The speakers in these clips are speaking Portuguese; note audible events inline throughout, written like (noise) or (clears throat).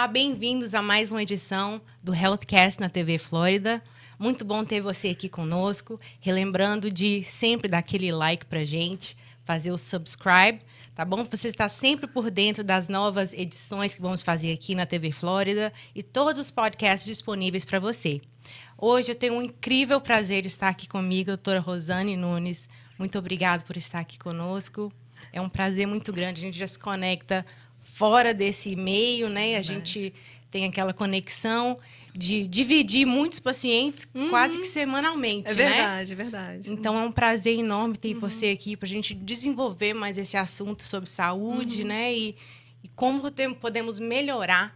Olá, bem-vindos a mais uma edição do Healthcast na TV Flórida. Muito bom ter você aqui conosco. Relembrando de sempre dar aquele like pra gente, fazer o subscribe, tá bom? Você está sempre por dentro das novas edições que vamos fazer aqui na TV Flórida e todos os podcasts disponíveis para você. Hoje eu tenho um incrível prazer de estar aqui comigo, doutora Rosane Nunes. Muito obrigado por estar aqui conosco. É um prazer muito grande. A gente já se conecta fora desse meio, né? A gente tem aquela conexão de dividir muitos pacientes Uhum. quase que semanalmente, É né? verdade, é verdade. Então é um prazer enorme ter Uhum. você aqui para a gente desenvolver mais esse assunto sobre Uhum. saúde, né? E, e como tem- podemos melhorar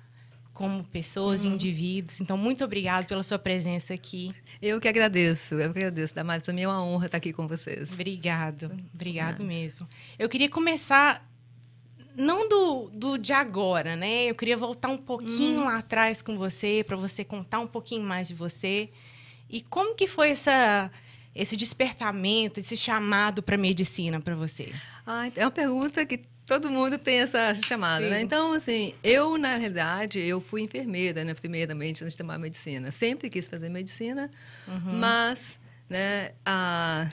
como pessoas Uhum. indivíduos. Então, muito obrigado pela sua presença aqui. Eu que agradeço, eu que agradeço. Damares, para mim é uma honra estar aqui com vocês. Obrigado, obrigado mesmo. Eu queria começar não do, do de agora, né? Eu queria voltar um pouquinho Uhum. lá atrás com você, para você contar um pouquinho mais de você. E como que foi essa, esse despertamento, esse chamado para medicina para você? Ah, é uma pergunta que todo mundo tem essa chamada, Sim. né? Então, assim, eu, na realidade, eu fui enfermeira, né? Primeiramente, antes de tomar medicina. Sempre quis fazer medicina, mas, né, a...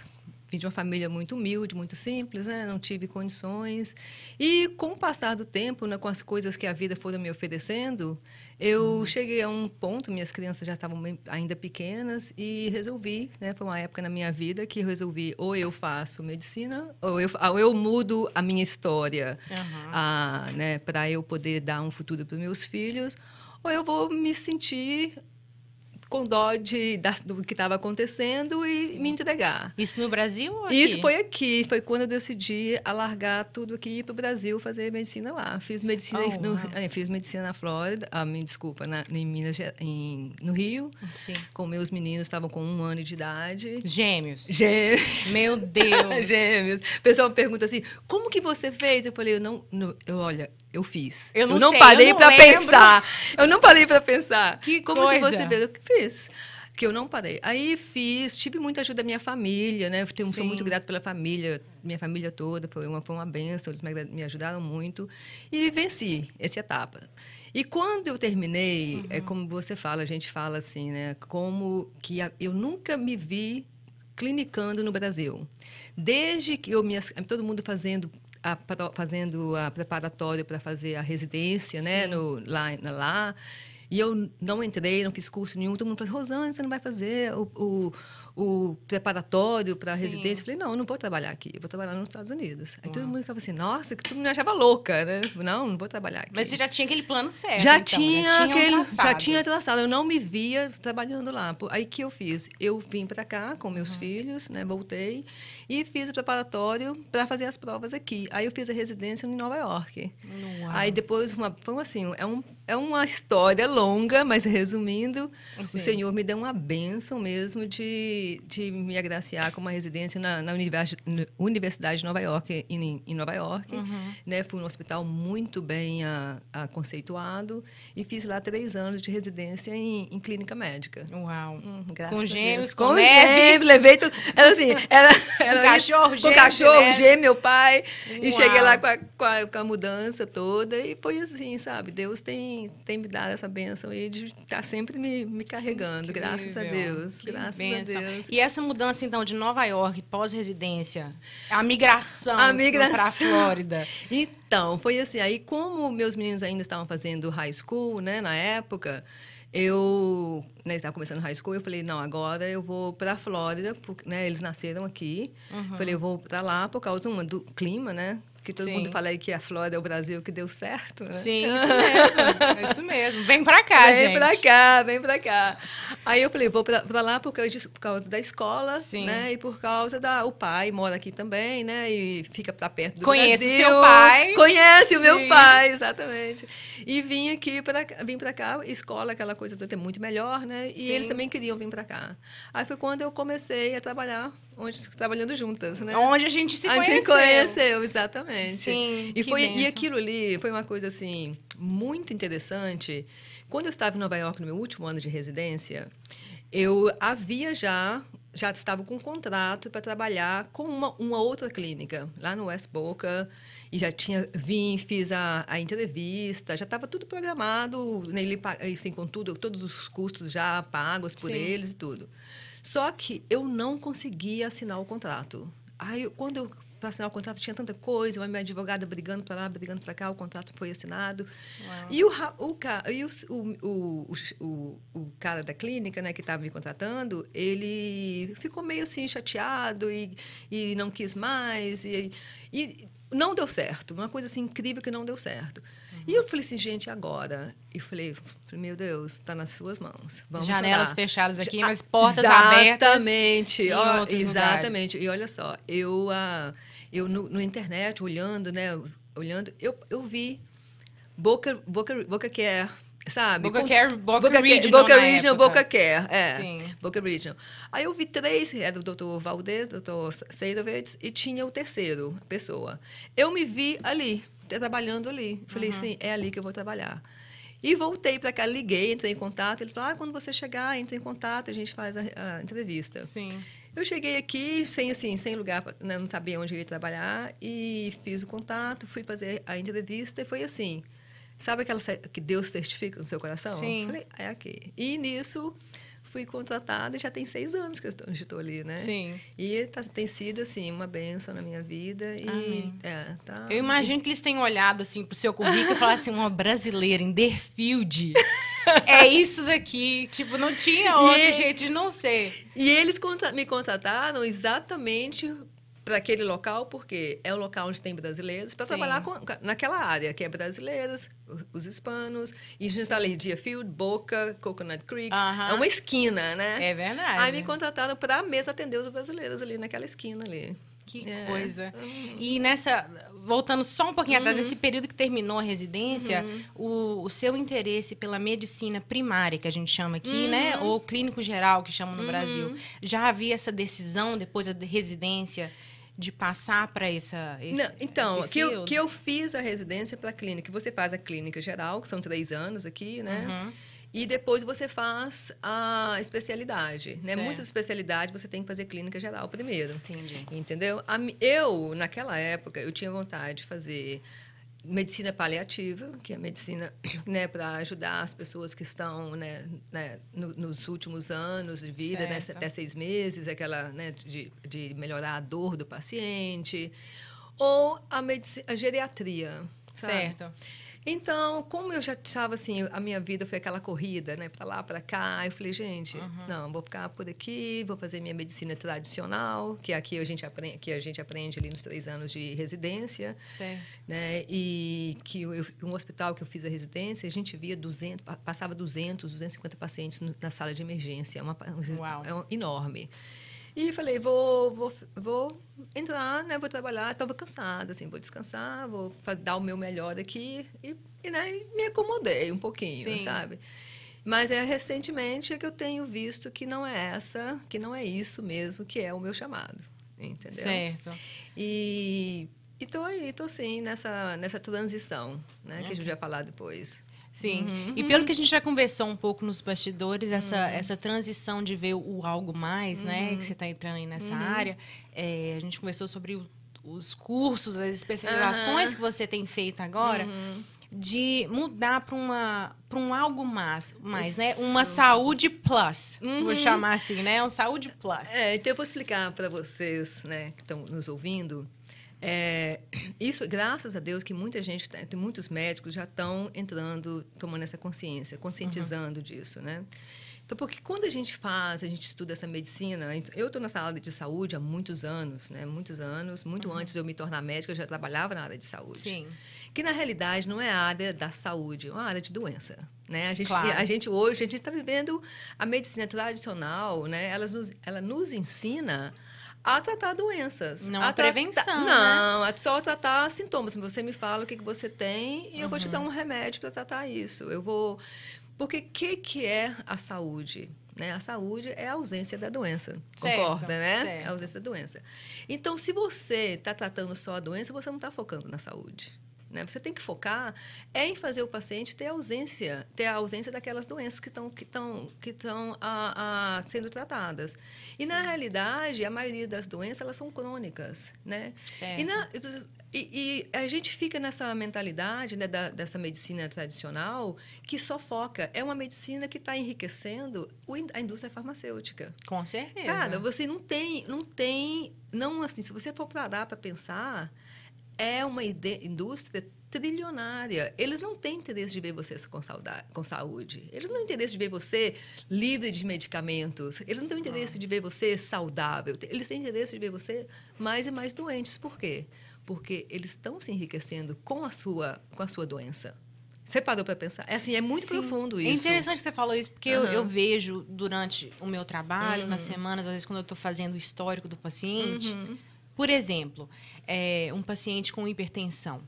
Vim de uma família muito humilde, muito simples, né? não tive condições. E com o passar do tempo, né, com as coisas que a vida foram me oferecendo, eu cheguei a um ponto, minhas crianças já estavam ainda pequenas, e resolvi, né, foi uma época na minha vida que eu resolvi ou eu faço medicina, ou eu, ou eu mudo a minha história ah, né, para eu poder dar um futuro para meus filhos, ou eu vou me sentir com dó de, da- do que estava acontecendo e me entregar. Isso no Brasil ou aqui? Isso foi aqui, foi quando eu decidi alargar tudo aqui e ir para o Brasil fazer medicina lá. Fiz medicina, Oh, no, uau. eh, fiz medicina na Flórida, ah, me desculpa, na, em Minas, em, no Rio, Sim. com meus meninos estavam com um ano de idade. Gêmeos. Gê- Meu Deus. (laughs) Gêmeos. O pessoal me pergunta assim: como que você fez? Eu falei: eu não, não- eu olha, eu fiz. Eu não sei, parei eu não para lembro. pensar. Eu não parei para pensar. Que como se coisa. você fez? Eu fiz. Que eu não parei. Aí fiz, tive muita ajuda da minha família, né? Eu tenho- sou muito grata pela família, minha família toda, foi uma, foi uma benção, eles me, me ajudaram muito. E venci essa etapa. E quando eu terminei, é como você fala, a gente fala assim, né? Como que a- eu nunca me vi clinicando no Brasil. Desde que eu me, todo mundo fazendo a, fazendo a preparatória para fazer a residência, né, no, lá, lá. E eu não entrei, não fiz curso nenhum. Todo mundo falou, Rosane, você não vai fazer o, o, o preparatório para residência? Eu falei, não, eu não vou trabalhar aqui, eu vou trabalhar nos Estados Unidos. Aí todo mundo ficava assim, nossa, que mundo me achava louca, né? Não, não vou trabalhar aqui. Mas você já tinha aquele plano certo. Já então, tinha um aquele, já tinha traçado. Eu não me via trabalhando lá. Aí que eu fiz? Eu vim para cá com Uhum. meus filhos, né? Voltei e fiz o preparatório para fazer as provas aqui. Aí eu fiz a residência em Nova York. Uau. Aí depois uma, foi assim, é um é uma história longa, mas resumindo, Sim. o Senhor me deu uma bênção mesmo de, de me agraciar com uma residência na, na Universidade, de Nova York, em, em Nova York. Uhum. Né? Fui num hospital muito bem ah, ah, conceituado e fiz lá três anos de residência em, em clínica médica. Uau. Hum, graças Com a gêmeos, Deus. com com gêmeos, levei tudo. Era assim, era, era cachorro, com gêmeo, cachorro, né? gêmeo, meu pai. Uau. E cheguei lá com a, com, a, com a mudança toda e foi assim, sabe? Deus tem, tem me dado essa bênção aí de estar sempre me, me carregando, graças a. Deus. Que graças bênção. a Deus. E essa mudança, então, de Nova York, pós-residência, a migração, A migração. para a Flórida. Então, foi assim, aí como meus meninos ainda estavam fazendo high school, né, na época, eu né, estava começando high school, eu falei, não, agora eu vou para a Flórida, porque, né, eles nasceram aqui. Uhum. Falei, eu vou para lá por causa uma, do clima, né? Que todo Sim. mundo fala aí que a Flórida é o Brasil que deu certo, né? Sim, (laughs) isso mesmo. Isso mesmo. Vem pra cá, vem gente. pra cá, vem pra cá. Aí eu falei, vou pra, pra lá por causa, por causa da escola, Sim. né? E por causa da... O pai mora aqui também, né? E fica pra perto do Conhece Brasil. seu pai. Conhece o Sim. meu pai, exatamente. E vim aqui para vim pra cá, escola, aquela coisa toda é muito melhor, né? E Sim. eles também queriam vir pra cá. Aí foi quando eu comecei a trabalhar, onde, trabalhando juntas, né? Onde a gente se a conheceu. gente conheceu, exatamente. Sim, E, foi, e aquilo ali foi uma coisa assim muito interessante. Quando eu estava em Nova York no meu último ano de residência, eu havia já já estava com um contrato para trabalhar com uma, uma outra clínica lá no West Boca e já tinha vim fiz a, a entrevista já estava tudo programado nele assim com tudo todos os custos já pagos por Sim. eles e tudo só que eu não conseguia assinar o contrato aí quando eu para assinar o contrato tinha tanta coisa, uma minha advogada brigando para lá, brigando para cá, o contrato foi assinado. Uau. E, o, o, e o, o, o, o, cara da clínica, né, que estava me contratando, ele ficou meio assim chateado e, e não quis mais. E, e não deu certo, uma coisa assim incrível que não deu certo. Uhum. E eu falei assim, gente, agora? E falei, meu Deus, está nas suas mãos. Vamos Janelas orar. fechadas aqui, mas portas abertas. Exatamente, exatamente. E olha só, eu, uh, eu no, no, internet, olhando, né, olhando, eu, eu vi Boca, Boca, Boca Care sabe? Boca Care, Boca, Boca Regional. Boca Regional, Boca Care, é. Sim. Boca Regional. Aí eu vi três, era o doutor Valdez, doutor Seidovitz, e tinha o terceiro, pessoa. Eu me vi ali, trabalhando ali. Falei, uhum. sim, é ali que eu vou trabalhar. E voltei para cá, liguei, entrei em contato. Eles falaram, ah, quando você chegar, entre em contato, a gente faz a, a entrevista. Sim. Eu cheguei aqui sem assim, sem lugar, né, não sabia onde eu ia trabalhar e fiz o contato, fui fazer a entrevista e foi assim. Sabe aquela que Deus certifica no seu coração? Sim. Falei, é aqui. E nisso fui contratada e já tem seis anos que eu estou ali, né? Sim. E tá, tem sido, assim, uma benção na minha vida. E, Amém. É, tá, eu imagino e... que eles tenham olhado, assim, pro seu currículo e falaram assim, uma brasileira em Deerfield. é isso daqui. Tipo, não tinha outro e, jeito de não ser. E eles me contrataram exatamente para aquele local, porque é o local onde tem brasileiros, para trabalhar com, naquela área, que é brasileiros, os hispanos, e a gente está ali, Deerfield, Boca, Coconut Creek, uh -huh. é uma esquina, né? É verdade. Aí me contrataram para mesmo atender os brasileiros ali naquela esquina ali. Que é. coisa. Uhum. E nessa, voltando só um pouquinho uhum. atrás, esse período que terminou a residência, uhum. o, o, seu interesse pela medicina primária, que a gente chama aqui, né? Ou clínico geral, que chamam no Brasil, já havia essa decisão depois da residência? De passar para essa esse, Não, então que eu, que eu fiz a residência para a clínica você faz a clínica geral que são três anos aqui né uhum. e depois você faz a especialidade né certo. muitas especialidades você tem que fazer clínica geral primeiro Entendi. entendeu eu naquela época eu tinha vontade de fazer medicina paliativa, que é a medicina (clears throat) né, para ajudar as pessoas que estão né, né, no, nos últimos anos de vida, né, até seis meses, aquela né, de, de melhorar a dor do paciente, ou a, medicina, a geriatria. Sabe? Certo. Então, como eu já estava assim, a minha vida foi aquela corrida, né, para lá, para cá, eu falei, gente, uhum. não, vou ficar por aqui, vou fazer minha medicina tradicional, que aqui a gente aprende, que a gente aprende ali nos três anos de residência, certo. né, e que eu, um hospital que eu fiz a residência, a gente via 200, passava 200, 250 pacientes na sala de emergência, é uma, Uau. é um, enorme. E falei, vou, vou, vou entrar, né? Vou trabalhar. Estava cansada, assim, vou descansar, vou dar o meu melhor aqui. E, e, né, me acomodei um pouquinho, Sim. sabe? Mas é recentemente que eu tenho visto que não é essa, que não é isso mesmo que é o meu chamado, entendeu? Certo. E estou aí, estou sim nessa, nessa transição, né? Okay. Que a gente vai falar depois. Sim. Uhum. E pelo que a gente já conversou um pouco nos bastidores, essa, uhum. essa transição de ver o algo mais, né? Que uhum. você está entrando aí nessa uhum. área. É, a gente conversou sobre o, os cursos, as especializações que você tem feito agora. Uhum. De mudar para uma para um algo mais, mais né? Uma saúde plus, vou uhum. chamar assim, né? Um saúde plus. É, então eu vou explicar para vocês, né, que estão nos ouvindo, é, isso, graças a Deus, que muita gente, tem muitos médicos já estão entrando, tomando essa consciência, conscientizando uhum. disso, né? Então, porque quando a gente faz, a gente estuda essa medicina, eu estou nessa área de saúde há muitos anos, né? Muitos anos, muito uhum. antes de eu me tornar médica, eu já trabalhava na área de saúde. Sim. Que na realidade não é a área da saúde, é uma área de doença. Né? A, gente, claro. a gente hoje, a gente está vivendo a medicina tradicional, né? Ela nos, ela nos ensina a tratar doenças. Não a, a prevenção, Não, né? é só tratar sintomas. Você me fala o que, que você tem e uhum. eu vou te dar uhum. um remédio para tratar isso. Eu vou... Porque o que, que é a saúde? Né? A saúde é a ausência da doença. Certo, concorda, né? Certo. A ausência da doença. Então, se você está tratando só a doença, você não está focando na saúde. Né? Você tem que focar é em fazer o paciente ter ausência, ter a ausência daquelas doenças que estão que estão que estão a, a, sendo tratadas. E Sim. na realidade, a maioria das doenças elas são crônicas, né? E, na, e, e, a gente fica nessa mentalidade né, da, dessa medicina tradicional que só foca. É uma medicina que está enriquecendo a indústria farmacêutica. Com certeza. Cara, você não tem, não tem, não assim, se você for parar para pensar, é uma indústria trilionária. Eles não têm interesse de ver você com, saudade, com saúde. Eles não têm interesse de ver você livre de medicamentos. Eles não têm interesse de ver você saudável. Eles têm interesse de ver você mais e mais doentes. Por quê? Porque eles estão se enriquecendo com a sua, com a sua doença. Você parou para pensar? É assim, é muito Sim. profundo é isso. É interessante que você falou isso, porque uhum. eu, eu, vejo durante o meu trabalho, uhum. nas semanas, às vezes quando eu estou fazendo o histórico do paciente, uhum. Por exemplo, é, um paciente com hipertensão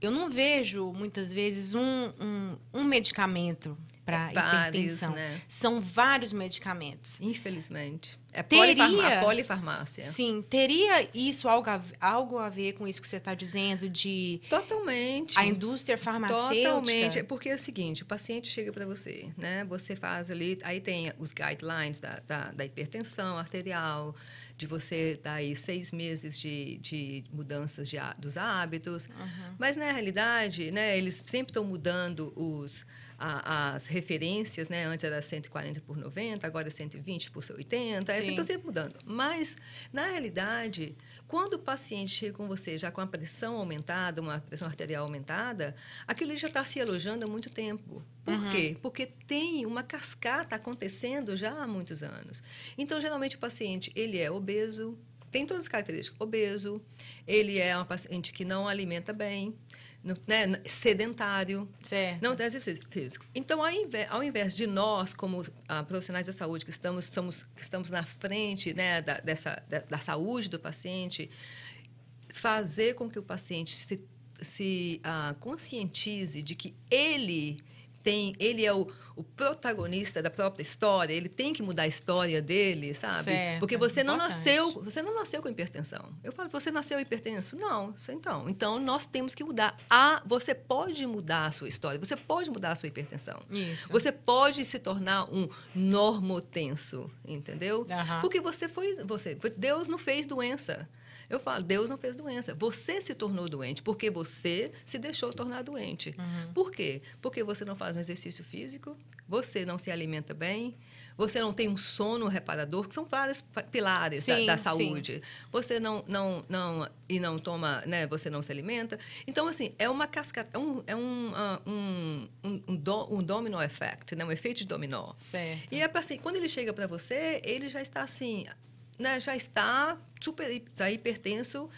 eu não vejo muitas vezes um, um, um medicamento para hipertensão. Né? São vários medicamentos. Infelizmente. É teria, a polifarmácia. Sim, teria isso algo a, algo a ver com isso que você está dizendo de totalmente a indústria farmacêutica. Totalmente, porque é o seguinte, o paciente chega para você, né? Você faz ali, aí tem os guidelines da, da, da hipertensão arterial, de você dar aí seis meses de, de mudanças de, dos hábitos. Uhum. Mas, na realidade, né, eles sempre estão mudando os, a, as referências, né? Antes era 140 por 90, agora é 120 por 80. Sim. Estão sempre mudando. Mas, na realidade, quando o paciente chega com você já com a pressão aumentada, uma pressão arterial aumentada, aquilo já está se alojando há muito tempo. Por uhum. quê? Porque tem uma cascata acontecendo já há muitos anos. Então, geralmente, o paciente ele é obeso, tem todas as características. Obeso, ele é um paciente que não alimenta bem, né, sedentário, certo. não tem exercício físico. Então, ao invés, ao invés de nós, como ah, profissionais da saúde, que estamos, estamos, que estamos na frente né, da, dessa, da, da saúde do paciente, fazer com que o paciente se, se ah, conscientize de que ele tem, ele é o, o, protagonista da própria história, ele tem que mudar a história dele, sabe? Certo, Porque você não importante. nasceu, você não nasceu com hipertensão. Eu falo, você nasceu hipertenso? Não, então, então nós temos que mudar. A, você pode mudar a sua história, você pode mudar a sua hipertensão. Isso. Você pode se tornar um normotenso, entendeu? Uhum. Porque você foi, você, Deus não fez doença. Eu falo, Deus não fez doença. Você se tornou doente porque você se deixou tornar doente. Uhum. Por quê? Porque você não faz um exercício físico, você não se alimenta bem, você não tem um sono reparador, que são vários pilares sim, da, da, saúde. Sim. Você não, não, não e não toma, né? Você não se alimenta. Então assim é uma cascata, é um, é um, uh, um, um, um, do, um domino effect, né? Um efeito de dominó. Certo. E é assim, quando ele chega para você, ele já está assim né, já está super tá hipertenso.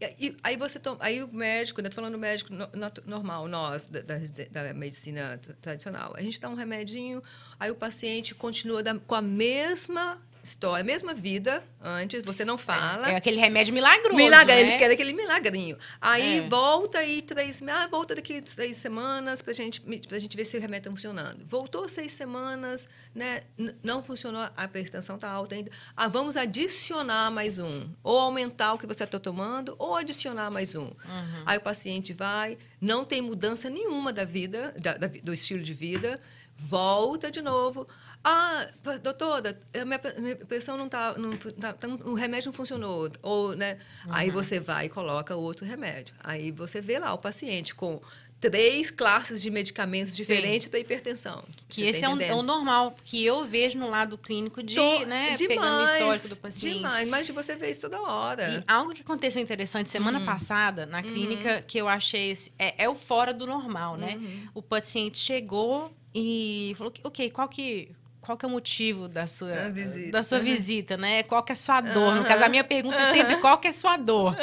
E, e, aí você toma, aí o médico, né, tô falando médico no, normal, nós da, da, da, medicina tradicional, a gente dá um remedinho, aí o paciente continua da, com a mesma história, a mesma vida antes, você não fala. É, é aquele remédio milagroso. Milagre, né? eles querem aquele milagrinho. Aí é. volta aí três, ah, volta daqui três semanas pra gente, pra gente ver se o remédio está funcionando. Voltou seis semanas, né? não funcionou, a hipertensão está alta ainda. Ah, vamos adicionar mais um. Ou aumentar o que você está tomando, ou adicionar mais um. Uhum. Aí o paciente vai, não tem mudança nenhuma da vida, da, da, do estilo de vida, volta de novo. Ah, doutora, minha, minha pressão não está, não, tá, tá, o remédio não funcionou. Ou, né? Uhum. Aí você vai e coloca outro remédio. Aí você vê lá o paciente com três classes de medicamentos diferentes da hipertensão. Que esse tá é, um, é, o normal, que eu vejo no lado clínico de, Tô, né, demais, pegando o histórico do paciente. Demais, mas você vê isso toda hora. E algo que aconteceu interessante semana uhum. passada na uhum. clínica, que eu achei, é, é, o fora do normal, né? Uhum. O paciente chegou e falou, ok, qual que qual que é o motivo da sua, da sua visita, né? Qual que é a sua dor? No caso, a minha pergunta é sempre qual que é a sua dor,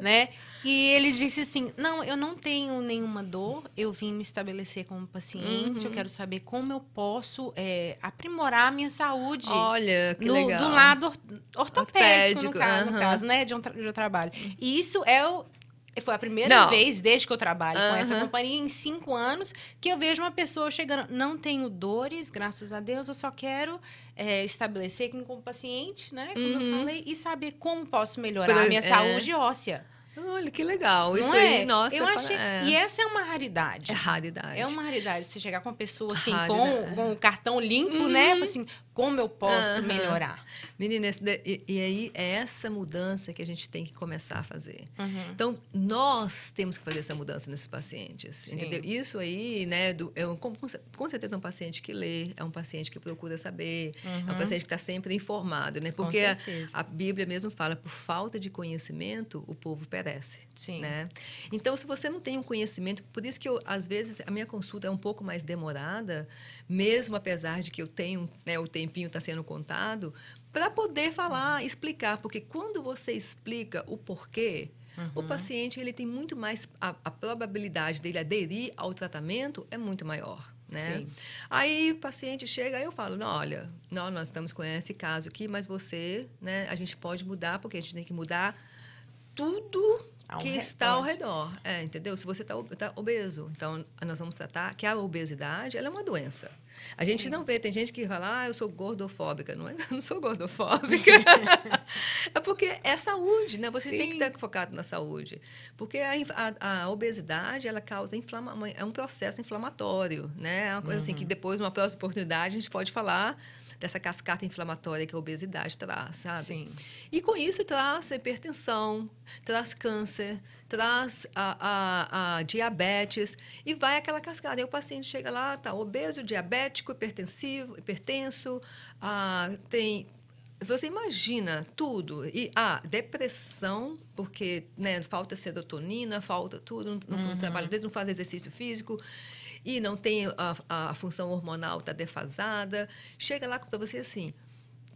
né? E ele disse assim: Não, eu não tenho nenhuma dor, eu vim me estabelecer como paciente, uhum. eu quero saber como eu posso é, aprimorar a minha saúde. Olha, que no, legal. Do lado ortopédico, ortopédico no, caso, uhum. no caso, né? De um, de um trabalho. E isso é o, foi a primeira não. vez, desde que eu trabalho uhum. com essa companhia, em cinco anos, que eu vejo uma pessoa chegando. Não tenho dores, graças a Deus, eu só quero é, estabelecer com o paciente, né? Como uhum. eu falei, e saber como posso melhorar a minha é. saúde óssea. Olha, que legal. Isso não aí, é? nossa. Eu para- achei... é. E essa é uma raridade. É raridade. É uma raridade você chegar com uma pessoa assim, com, com o cartão limpo, né? Uhum. Assim, como eu posso Aham. melhorar? Menina, e, e aí é essa mudança que a gente tem que começar a fazer. Uhum. Então, nós temos que fazer essa mudança nesses pacientes, Sim. entendeu? Isso aí, né, do, é um, com, com certeza é um paciente que lê, é um paciente que procura saber, é um paciente que está sempre informado, né? Uhum. Porque a, a Bíblia mesmo fala, por falta de conhecimento, o povo Sim. Né? Então, se você não tem um conhecimento, por isso que eu, às vezes a minha consulta é um pouco mais demorada, mesmo apesar de que eu tenho, né, o tempinho está sendo contado, para poder falar, explicar, porque quando você explica o porquê, o Uhum. paciente ele tem muito mais a, a probabilidade dele aderir ao tratamento é muito maior. Né? Sim. Aí o paciente chega, aí eu falo, não, olha, não, nós estamos com esse caso aqui, mas você, né, a gente pode mudar, porque a gente tem que mudar tudo Ao que redor está ao redor. É, entendeu? Se você está obeso, então nós vamos tratar que a obesidade ela é uma doença. A gente não vê, tem gente que fala, ah, eu sou gordofóbica. Não, é, eu (laughs) não sou gordofóbica. (laughs) é porque é saúde, né? Você tem que Sim. estar focado na saúde. Porque a, a- a obesidade, ela causa inflama, é um processo inflamatório, né? É uma coisa assim que depois, numa próxima oportunidade, a gente pode falar dessa cascata inflamatória que a obesidade traz, sabe? Sim. E com isso traz hipertensão, traz câncer, traz a, a- a diabetes e vai aquela cascada. Aí o paciente chega lá, tá obeso, diabético, hipertensivo, hipertenso, ah, tem você imagina tudo. E a depressão, porque né, falta serotonina, falta tudo, não, não trabalha direito, não faz exercício físico e não tem a, a função hormonal está defasada. Chega lá para você assim,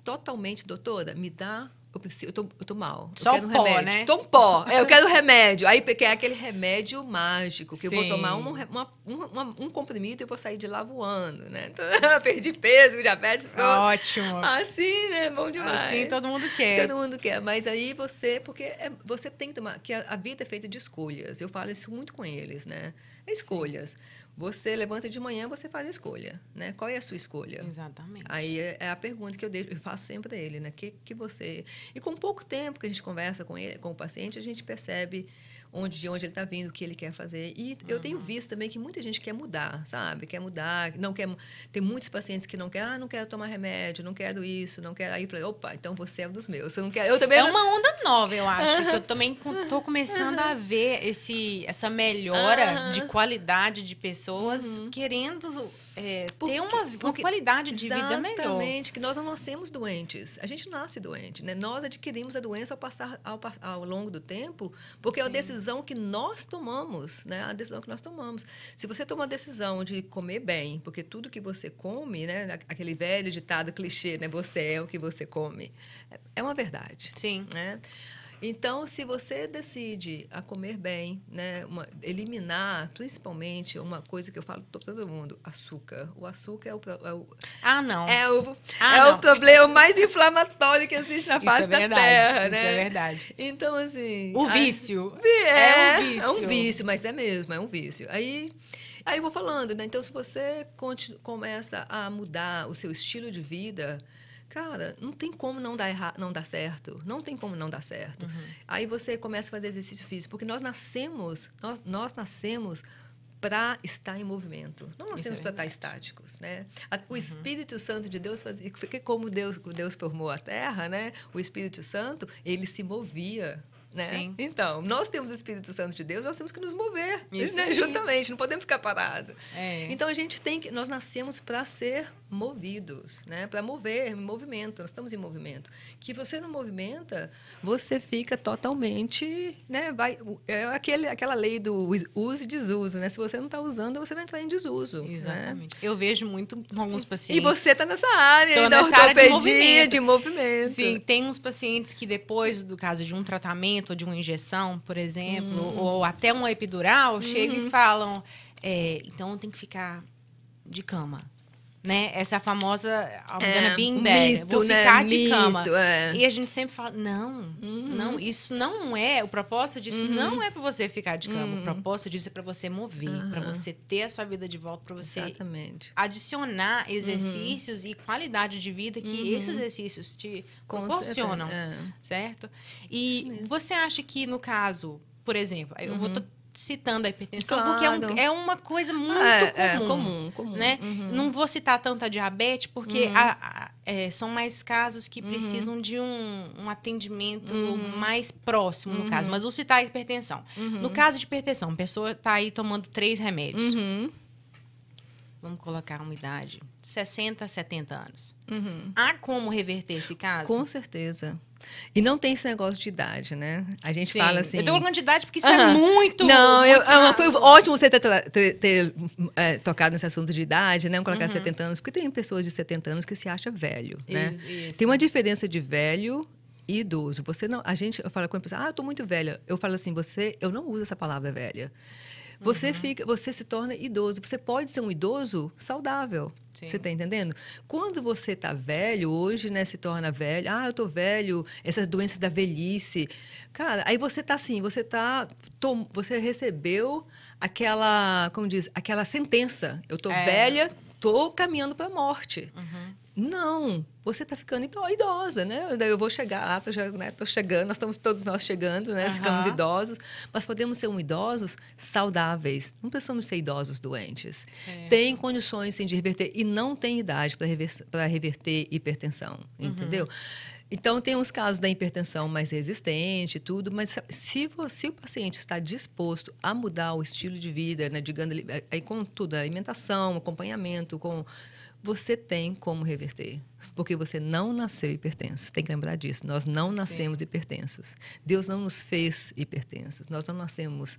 totalmente, doutora, me dá. Eu, preciso, eu, tô, eu tô mal. Só eu quero um pó, remédio. né? Tô um pó. É, eu quero remédio. Aí porque é aquele remédio mágico, que eu vou Sim. tomar um, uma- um, uma- um comprimido e vou sair de lá voando, né? Então, (laughs) perdi peso, diabetes, pronto. Ótimo. Assim, né? Bom demais. Assim todo mundo quer. Todo mundo quer, mas aí você, porque é- você tem que tomar, que a, a vida é feita de escolhas. Eu falo isso muito com eles, né? É escolhas. Você levanta de manhã, você faz a escolha, né? Qual é a sua escolha? Exatamente. Aí é a pergunta que eu, deixo, eu faço sempre a ele, né? Que que você e com pouco tempo que a gente conversa com ele, com o paciente, a gente percebe onde de onde ele está vindo, o que ele quer fazer. E eu tenho visto também que muita gente quer mudar, sabe? Quer mudar, não quer. Tem muitos pacientes que não querem, ah, não quero tomar remédio, não quero isso, não quero. Aí eu falei, opa, então você é um dos meus. Você não quer? Eu também. É não- uma onda nova, eu acho. Que eu também tô começando a ver esse, essa melhora de qualidade de pessoas querendo é, Porque- ter uma, uma porque- qualidade de vida melhor. Exatamente, que nós não nascemos doentes. A gente nasce doente, né? Nós adquirimos a doença ao passar ao, ao longo do tempo, porque é uma decisão que nós tomamos, né? A decisão que nós tomamos. Se você toma a decisão de comer bem, porque tudo que você come, né? Aquele velho ditado clichê, né? Você é o que você come. É- É uma verdade Sim. né? Então, se você decide a comer bem, né, uma- eliminar, principalmente, uma coisa que eu falo para todo mundo, açúcar. O açúcar é o, é o, Ah, não. é o, Ah, é não. o problema mais inflamatório que existe na Isso face é da verdade. Terra, Isso né? é verdade. Então, assim... O aí- vício. é, É um é um vício. vício, mas é mesmo, é um vício. Aí, aí eu vou falando, né? Então, se você começa a mudar o seu estilo de vida, cara, não tem como não dar, erra não dar certo. Não tem como não dar certo. Uhum. Aí você começa a fazer exercício físico, porque nós nascemos, nós, nós nascemos para estar em movimento. Não nascemos é para estar estáticos, né? O Espírito Santo de Deus fazia, porque como Deus, Deus formou a Terra, né? O Espírito Santo, ele se movia, né? Sim. Então, nós temos o Espírito Santo de Deus, nós temos que nos mover, Isso né? juntamente, não podemos ficar parados. É. Então a gente tem que, nós nascemos para ser movidos, né? Para mover, em movimento, nós estamos em movimento. Que você não movimenta, você fica totalmente, né? Vai, é aquele, aquela lei do uso e desuso, né? Se você não está usando, você vai entrar em desuso. né? Exatamente. Eu vejo muito com alguns E pacientes. você está nessa área Tô da nessa área de movimento. de movimento. Sim, tem uns pacientes que depois do caso de um tratamento ou de uma injeção, por exemplo, Uhum. ou até uma epidural, chegam e falam, é, então tem que ficar de cama. Né? Essa famosa I'm É, gonna be in bed. mito, Vou né? ficar de Mito, cama. é. E a gente sempre fala, não, Uhum. não, isso não é, o propósito disso não é para você ficar de cama. Uhum. O propósito disso é para você mover, para você ter a sua vida de volta, para você Exatamente. adicionar exercícios e qualidade de vida que esses exercícios te Com proporcionam, certeza, é. certo? E você acha que, no caso, por exemplo, eu vou Uhum. Citando a hipertensão porque é, um- Claro. é uma coisa muito é, comum. é, comum, comum. Né? Uhum. Não vou citar tanto a diabetes, porque Uhum. a- a- é, são mais casos que Uhum. precisam de um, um atendimento Uhum. mais próximo, no caso. Mas vou citar a hipertensão. Uhum. No caso de hipertensão, a pessoa está aí tomando três remédios. Uhum. Vamos colocar uma idade: 60, 70 anos. Uhum. Há como reverter esse caso? Com certeza. E não tem esse negócio de idade, né? A gente Sim. fala assim. Eu tô colocando de idade porque isso é Aham. muito. Não, eu, muito ah, foi raro. ótimo você ter, ter- ter, é, tocado nesse assunto de idade, né? Colocar Uhum. 70 anos, porque tem pessoas de 70 anos que se acham velho, né? Isso, isso. Tem uma diferença de velho e idoso. Você não, a gente eu falo com a pessoa, ah, eu tô muito velha. Eu falo assim, você, eu não uso essa palavra velha. Você Uhum. fica, você se torna idoso. Você pode ser um idoso saudável. Sim. Você está entendendo? Quando você está velho, hoje, né, se torna velho, ah, eu tô velho, essas doenças da velhice. Cara, aí você tá assim, você tá. tom- você recebeu aquela, como diz, aquela sentença. Eu tô É. velha, tô caminhando para a morte. Uhum. Não, você está ficando ido- idosa, né? Eu vou chegar, ah, tô, já, né, chegando, nós estamos todos nós chegando, né? Aham. Ficamos idosos, mas podemos ser um idosos saudáveis. Não precisamos ser idosos doentes. Certo. Tem condições sim, de reverter e não tem idade para rever, pra reverter hipertensão, Uhum. entendeu? Então, tem os casos da hipertensão mais resistente e tudo, mas se, você, se o paciente está disposto a mudar o estilo de vida, né, digamos, aí com tudo, alimentação, acompanhamento, com você tem como reverter. Porque você não nasceu hipertenso. Tem que lembrar disso. Nós não nascemos hipertensos. Deus não nos fez hipertensos. Nós não nascemos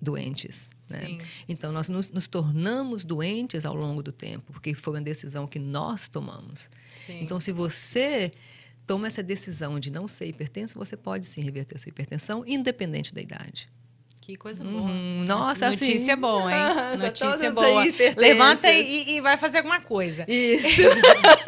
doentes. Né? Sim. Então, nós nos, nos tornamos doentes ao longo do tempo, porque foi uma decisão que nós tomamos. Sim. Então, se você toma essa decisão de não ser hipertenso, você pode sim reverter sua hipertensão, independente da idade. Que coisa boa. Hum, nossa, Notícia assim, boa, hein? (laughs) Notícia boa. Levanta e, e vai fazer alguma coisa. Isso.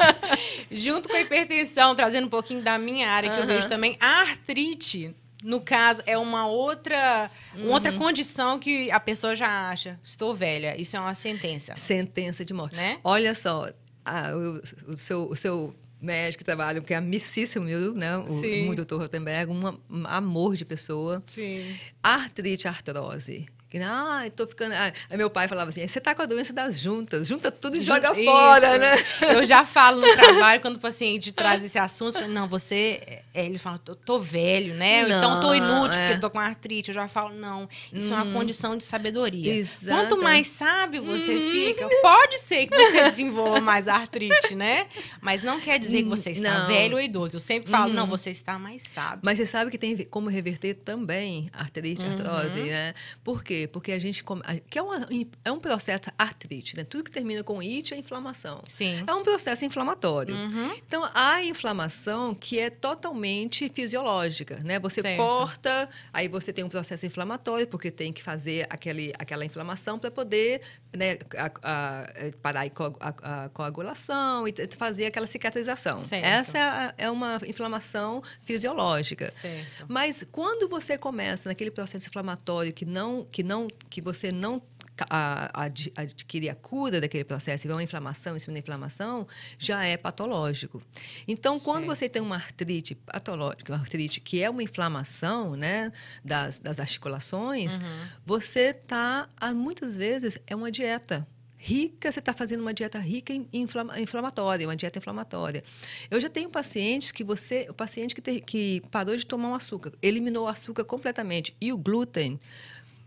(laughs) Junto com a hipertensão, trazendo um pouquinho da minha área que eu vejo também, a artrite, no caso, é uma outra, uma Uhum. outra condição que a pessoa já acha. Estou velha. Isso é uma sentença. Sentença de morte. Né? Olha só, a- o, o seu, o seu médico que trabalha, que é amicíssimo, né? O, Sim. o Dr. Rotenberg, um, um amor de pessoa. Sim. Artrite, artrose. Ah, eu tô ficando. Ah, aí meu pai falava assim: você tá com a doença das juntas, junta tudo e joga Isso. fora, né? Eu já falo no (laughs) trabalho, quando o paciente traz esse assunto, eu falo, não, você. É, ele fala, tô, tô velho, né? Não, então tô inútil, é. porque eu tô com artrite. Eu já falo, não, isso é uma condição de sabedoria. Exato. Quanto mais sábio você fica, pode ser que você desenvolva mais artrite, né? Mas não quer dizer que você está Não. velho ou idoso. Eu sempre falo, não, você está mais sábio. Mas você sabe que tem como reverter também artrite, artrose, Uhum. né? Por quê? Porque a gente. a- Que é, uma, é um processo artrite, né? Tudo que termina com it é inflamação. Sim. É um processo inflamatório. Uhum. Então, há inflamação que é totalmente fisiológica, né? Você Certo. corta, aí você tem um processo inflamatório, porque tem que fazer aquele, aquela inflamação para poder né, a- a- parar a, a- a coagulação e fazer aquela cicatrização. Certo. Essa é, a- é uma inflamação fisiológica. Certo. Mas quando você começa naquele processo inflamatório que não que não que você não ca- a- ad- adquire a cura daquele processo e vê uma inflamação em cima da inflamação, já é patológico. Então, quando Certo. você tem uma artrite patológica, uma artrite que é uma inflamação né, das, das articulações, Uhum. você está, muitas vezes, é uma dieta rica, você está fazendo uma dieta rica em inflama- inflamatória, uma dieta inflamatória. Eu já tenho pacientes que você, o paciente que, te- que parou de tomar o açúcar, eliminou o açúcar completamente e o glúten,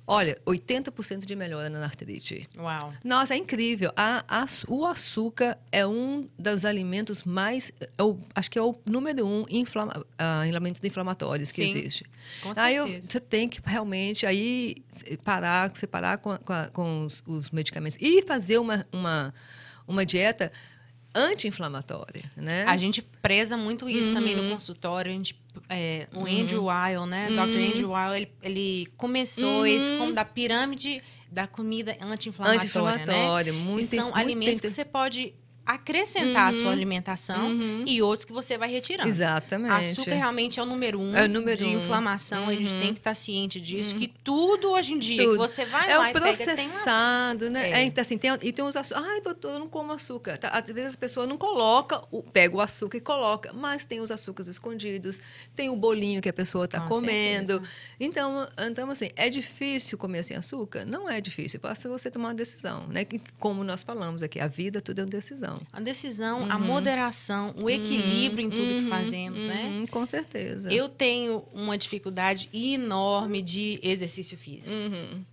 olha, 80% de melhora na artrite. Uau. Nossa, é incrível. A, a- o açúcar é um dos alimentos mais. é o- acho que é o número um em inflama, ah, em alimentos inflamatórios que Sim, existe. com aí eu- você tem que realmente aí parar, você parar com, com, com os, os medicamentos e fazer uma, uma, uma dieta anti-inflamatória, né? A gente preza muito isso também Uhum. no consultório. A gente, é, o Andrew Weil, né? Dr. Andrew Weil, ele, ele começou Uhum. esse como da pirâmide da comida anti-inflamatória, Anti-inflamatória, né? muito e são muito alimentos que você pode acrescentar Uhum. à sua alimentação Uhum. e outros que você vai retirando. Exatamente. Açúcar realmente é o número um É o número de um. inflamação. A gente Uhum. tem que estar ciente disso. Que tudo hoje em dia que Tudo. você vai É lá um e pega, tem um processado, né? É. É, então, assim, tem, e tem os açúcares. Ai, doutor, eu não como açúcar. Tá, Às vezes a pessoa não coloca, o- pega o açúcar e coloca, mas tem os açúcares escondidos, tem o bolinho que a pessoa está Com comendo. Então, então, assim, é difícil comer sem açúcar? Não é difícil, basta você tomar uma decisão, né? Que, Como nós falamos aqui, a vida tudo é uma decisão. A decisão, a moderação, o equilíbrio em tudo que Uhum, fazemos, né? uhum, Com certeza. Eu tenho uma dificuldade enorme de exercício físico. Uhum.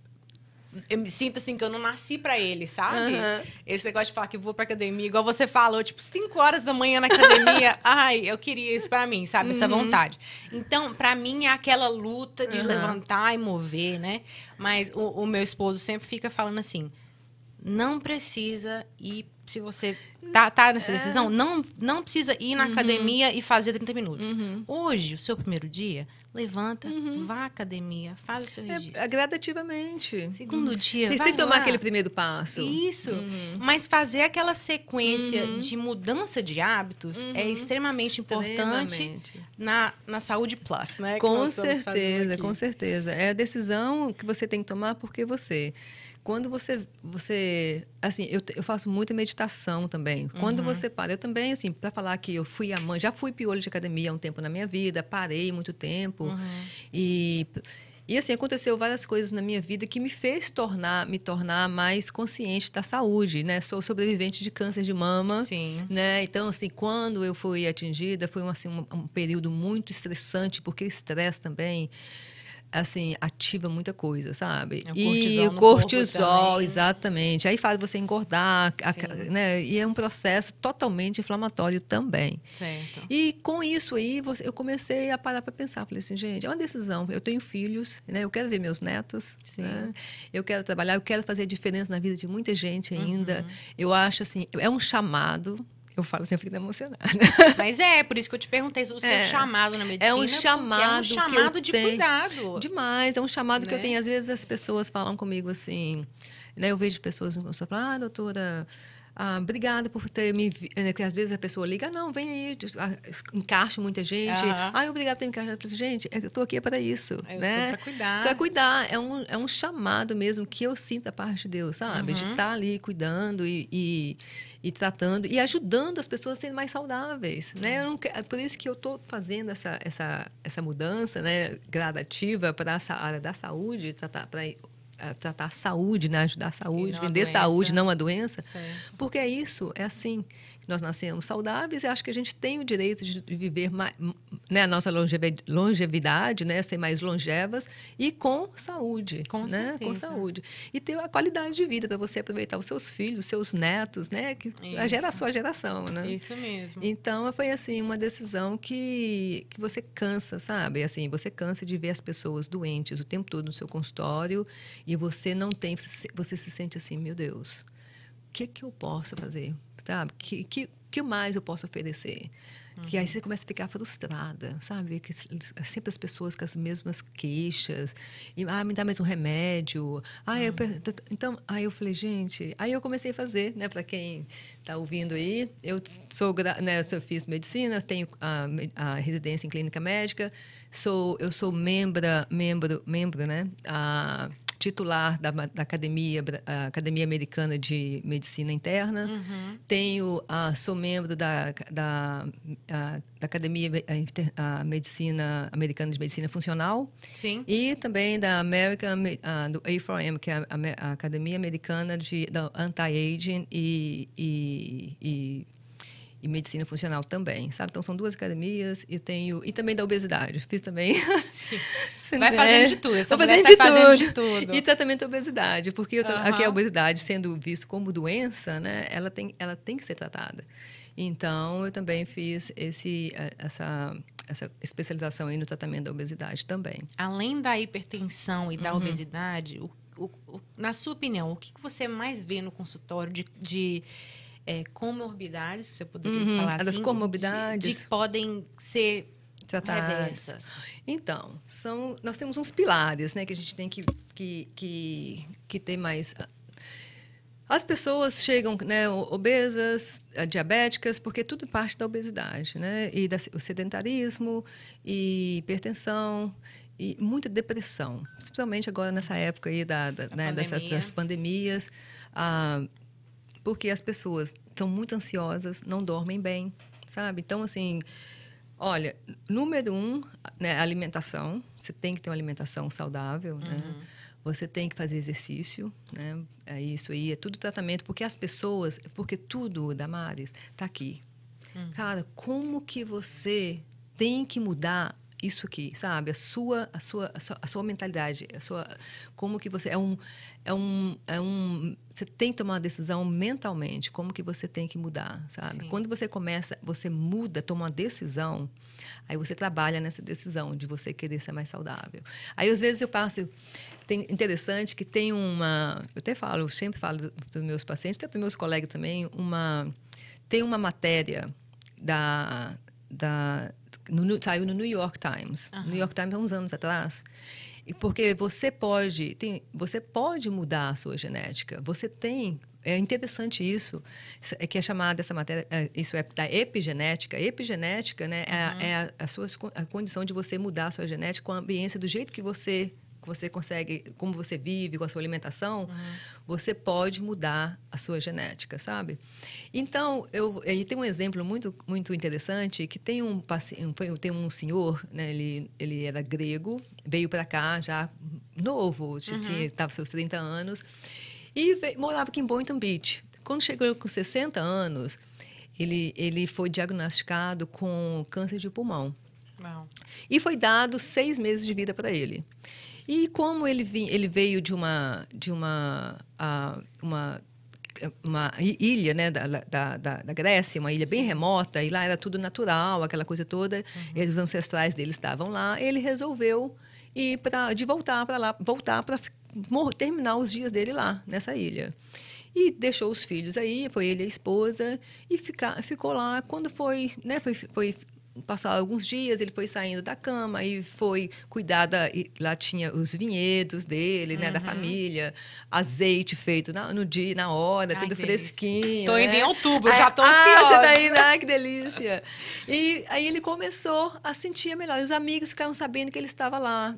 Eu me sinto assim que eu não nasci pra ele, sabe? Esse negócio de falar que vou pra academia, igual você falou, tipo, 5 horas da manhã na academia. (laughs) ai, eu queria isso pra mim, sabe? Essa vontade. Então, pra mim é aquela luta de levantar e mover, né? Mas o, o meu esposo sempre fica falando assim: não precisa ir. Se você tá, tá nessa decisão, não, não precisa ir na academia e fazer 30 minutos. Uhum. Hoje, o seu primeiro dia, levanta, vá à academia, faz o seu registro. É, é gradativamente. Segundo dia, Você tem que tomar aquele primeiro passo. Isso. Uhum. Mas fazer aquela sequência de mudança de hábitos é extremamente importante Extremamente. na, na saúde plus, né? Com certeza, com certeza. É a decisão que você tem que tomar porque você. Quando você, você, assim, eu, eu faço muita meditação também. Quando Uhum. você para, eu também, assim, para falar que eu fui amante, já fui piolho de academia há um tempo na minha vida, parei muito tempo Uhum. e e assim aconteceu várias coisas na minha vida que me fez tornar, me tornar mais consciente da saúde, né? Sou sobrevivente de câncer de mama Sim. né? Então, assim, quando eu fui atingida, foi um, assim, um, um período muito estressante, porque estresse também, assim, ativa muita coisa, sabe? É o e cortisol cortisol, exatamente. Aí faz você engordar, a- né? E é um processo totalmente inflamatório também. Certo. E com isso aí, você- eu comecei a parar para pensar. Falei assim, gente, é uma decisão. Eu tenho filhos, né? Eu quero ver meus netos. Sim. né? Eu quero trabalhar, eu quero fazer diferença na vida de muita gente ainda. Uhum. Eu acho assim, é um chamado. Eu falo assim, eu fico emocionada. Mas é, por isso que eu te perguntei o seu É. chamado na medicina. É um chamado É um chamado de tenho. cuidado. Demais, é um chamado que eu Né? tenho. Às vezes as pessoas falam comigo assim, né? Eu vejo pessoas que falam, ah, doutora, ah, obrigada por ter me vi-", né, Porque às vezes a pessoa liga, "Ah, não, vem aí, ah, encaixa muita gente. Ah, obrigada por ter me encaixado. Eu assim, gente, eu estou aqui para isso, Eu tô né? pra cuidar. Para cuidar. É um, é um chamado mesmo que eu sinto da parte de Deus, sabe? Uhum. De estar ali cuidando e, e, e tratando e ajudando as pessoas a serem mais saudáveis, né? Eu não é por isso que eu estou fazendo essa, essa, essa mudança né, gradativa para essa área da saúde, para tratar a saúde, né? ajudar a saúde, a vender saúde, não a doença. Certo. Porque é isso, é assim nós nascemos saudáveis e acho que a gente tem o direito de viver mais, né, a nossa longevi- longevidade, né, ser mais longevas e com saúde, Com né, com saúde e ter a qualidade de vida para você aproveitar os seus filhos, os seus netos, né, que a, gera, a sua geração, né? Isso mesmo. Então foi assim uma decisão que, que você cansa, sabe? Assim, você cansa de ver as pessoas doentes o tempo todo no seu consultório e você não tem, você, se- sente assim, meu Deus, o que que eu posso fazer, sabe? Que que, que mais eu posso oferecer? Que aí você começa a ficar frustrada, sabe? Que s- sempre as pessoas com as mesmas queixas. E, ah, me dá mais um remédio. Ah, eu, t- t- então, aí eu falei, gente... Aí eu comecei a fazer, né? Para quem está ouvindo aí, eu sou, né, eu fiz medicina, tenho a, a residência em clínica médica, sou, eu sou membra, membro, membro, né? A, titular da, da academia, academia Americana de Medicina Interna. Uhum. Tenho, ah, sou membro da, da, da Academia a Medicina Americana de Medicina Funcional Sim. e também da American Me- ah, do A4M, que é a, a Academia Americana de Anti-Aging e, e, e, e Medicina Funcional também, sabe? Então são duas academias e tenho e também da obesidade. Fiz também. (laughs) Vai fazendo de tudo. Essa fazendo de fazendo tudo. de tudo. E tratamento da obesidade, porque Aham. aqui a obesidade sendo visto como doença, né? Ela tem, ela tem que ser tratada. Então, eu também fiz esse, eh, essa, essa especialização aí no tratamento da obesidade também. Além da hipertensão e Uhum. da obesidade, o- o- o- na sua opinião, o que que você mais vê no consultório de, de é, comorbidades, se você poderia Uhum, falar das assim? de- comorbidades. De, que podem ser Tratadas. reversas. Então, são, nós temos uns pilares né, que a gente tem que, que, que, que ter mais. As pessoas chegam né, obesas, eh, diabéticas, porque tudo parte da obesidade, né? E da, o sedentarismo, e hipertensão, e muita depressão, especialmente agora nessa época aí da, da né, pandemia. dessas das pandemias, ah, porque as pessoas estão muito ansiosas, não dormem bem, sabe? Então, assim, olha, número um, né, alimentação. Você tem que ter uma alimentação saudável, né? uhum. né? Você tem que fazer exercício, né? É isso aí, é tudo tratamento, porque as pessoas, porque tudo, Damares, está aqui. Hum. Cara, como que você tem que mudar isso aqui, sabe? A sua, a sua, a sua, a sua mentalidade, a sua, como que você é um, é um, é um, você tem que tomar uma decisão mentalmente, como que você tem que mudar, sabe? Sim. Quando você começa, você muda, toma uma decisão, aí você trabalha nessa decisão de você querer ser mais saudável. Aí às vezes eu passo tem, interessante que tem uma. Eu até falo, eu sempre falo dos meus pacientes, até dos meus colegas também, uma, tem uma matéria da. da no, saiu no New York Times. Uhum. New York Times há uns anos atrás. E porque você pode, tem, você pode mudar a sua genética. Você tem é interessante isso, é que é chamada essa matéria, é, isso é da epigenética. Epigenética, né, é uhum. é, é a, a, sua, a condição de você mudar a sua genética com a ambiência do jeito que você você consegue, como você vive, com a sua alimentação, uhum. você pode mudar a sua genética, sabe? Então, eu, e tem um exemplo muito, muito interessante que tem um, tem um senhor, né, ele, ele era grego, veio para cá já novo, uhum. tinha estava seus 30 anos, e veio, morava aqui em Boynton Beach. Quando chegou com 60 anos, ele, ele foi diagnosticado com câncer de pulmão. E foi dado seis meses de vida para ele. E como ele, vi, ele veio de uma, de uma, uh, uma uma ilha né, da, da, da, Grécia, uma ilha bem remota, e lá era tudo natural, aquela coisa toda, uhum. e os ancestrais dele estavam lá. Ele resolveu ir pra, de voltar para lá, voltar para terminar os dias dele lá, nessa ilha. E deixou os filhos aí, foi ele e a esposa, e ficar, ficou lá. Quando foi, né, foi, foi passaram alguns dias, ele foi saindo da cama e foi cuidar da, lá tinha os vinhedos dele, né, da uhum. família, azeite feito na, no dia, na hora, Ai, tudo fresquinho. Tô né? indo em outubro, aí, já tô ansiosa. Ah, você tá indo, ah, que delícia. E aí ele começou a sentir melhor. E os amigos ficaram sabendo que ele estava lá.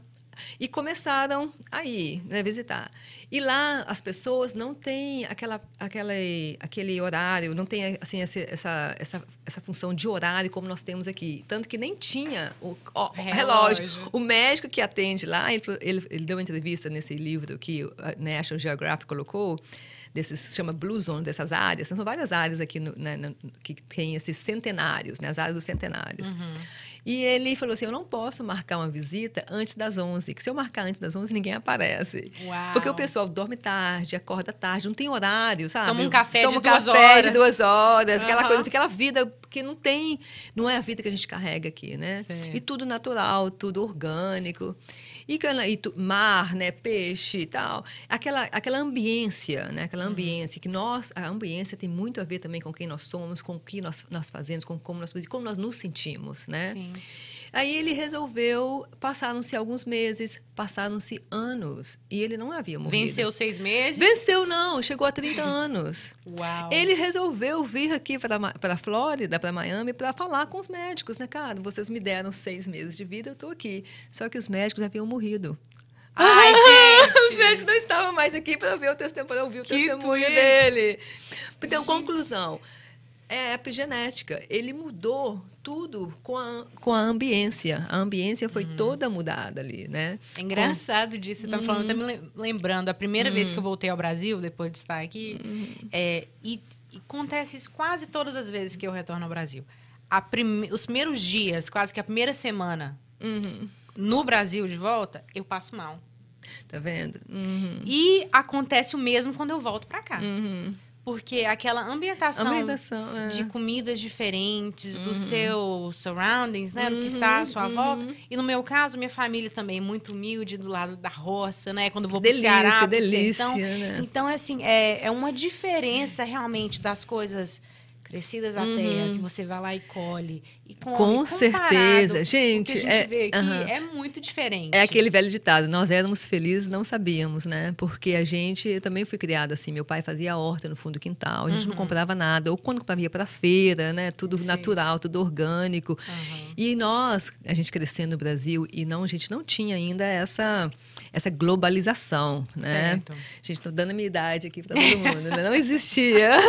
E começaram a ir, né, visitar. E lá as pessoas não têm aquela, aquela, aquele horário, não tem assim, essa, essa, essa função de horário como nós temos aqui. Tanto que nem tinha o ó, relógio. relógio. O médico que atende lá, ele, ele, ele, deu uma entrevista nesse livro que o National Geographic colocou, desses chama Blue Zone, dessas áreas. São várias áreas aqui no, né, no, que tem esses centenários, né, as áreas dos centenários. Uhum. E ele falou assim: Eu não posso marcar uma visita antes das 11, que se eu marcar antes das 11, ninguém aparece. Uau. Porque o pessoal dorme tarde, acorda tarde, não tem horário, sabe? Toma um café Toma de duas café horas. de duas horas, uhum. aquela coisa, aquela vida que não tem, não é a vida que a gente carrega aqui, né? Sim. E tudo natural, tudo orgânico. E, e mar, né, peixe e tal. Aquela, aquela ambiência, né? Aquela uhum. ambiência que nós, a ambiência tem muito a ver também com quem nós somos, com o que nós, nós fazemos, com como nós, como nós nos sentimos, né? Sim. Aí ele resolveu, passaram-se alguns meses, passaram-se anos, e ele não havia morrido. Venceu seis meses? Venceu não, chegou a 30 anos. Uau. Ele resolveu vir aqui para a Flórida, para Miami, para falar com os médicos, né, cara? Vocês me deram seis meses de vida, eu estou aqui. Só que os médicos haviam morrido. (laughs) Ai, gente! Os médicos não estavam mais aqui para ver o testemunho, ouvir o que testemunho twist. dele. Então, gente. conclusão é epigenética. Ele mudou tudo com a, com a ambiência. A ambiência foi uhum. toda mudada ali, né? É engraçado disso. Você tá uhum. falando, tá me lembrando. A primeira uhum. vez que eu voltei ao Brasil, depois de estar aqui, uhum. é, e, e, acontece isso quase todas as vezes que eu retorno ao Brasil. Prime... Os primeiros dias, quase que a primeira semana, uhum. no Brasil de volta, eu passo mal. Tá vendo? Uhum. E acontece o mesmo quando eu volto para cá. Uhum. Porque aquela ambientação, ambientação é. de comidas diferentes, uhum. do seu surroundings, né? Uhum, do que está à sua uhum. volta. E no meu caso, minha família também muito humilde, do lado da roça, né? Quando vou delícia, pro Ceará, delícia, sertão. Né? Então, assim, é, é uma diferença realmente das coisas crescidas da terra, que você vai lá e colhe. E come, Com certeza. Gente, gente é- vê aqui aham. é muito diferente. É aquele velho ditado, nós éramos felizes, não sabíamos, né? Porque a gente, eu também fui criada assim, meu pai fazia horta no fundo do quintal, a gente não comprava nada, ou quando comprava ia para feira, né? Tudo Uhum. Sim. natural, tudo orgânico. E nós, a gente crescendo no Brasil, e não, a gente não tinha ainda essa, essa globalização, né? Certo. Gente, tô dando a minha idade aqui para todo mundo, né? Não existia. (laughs)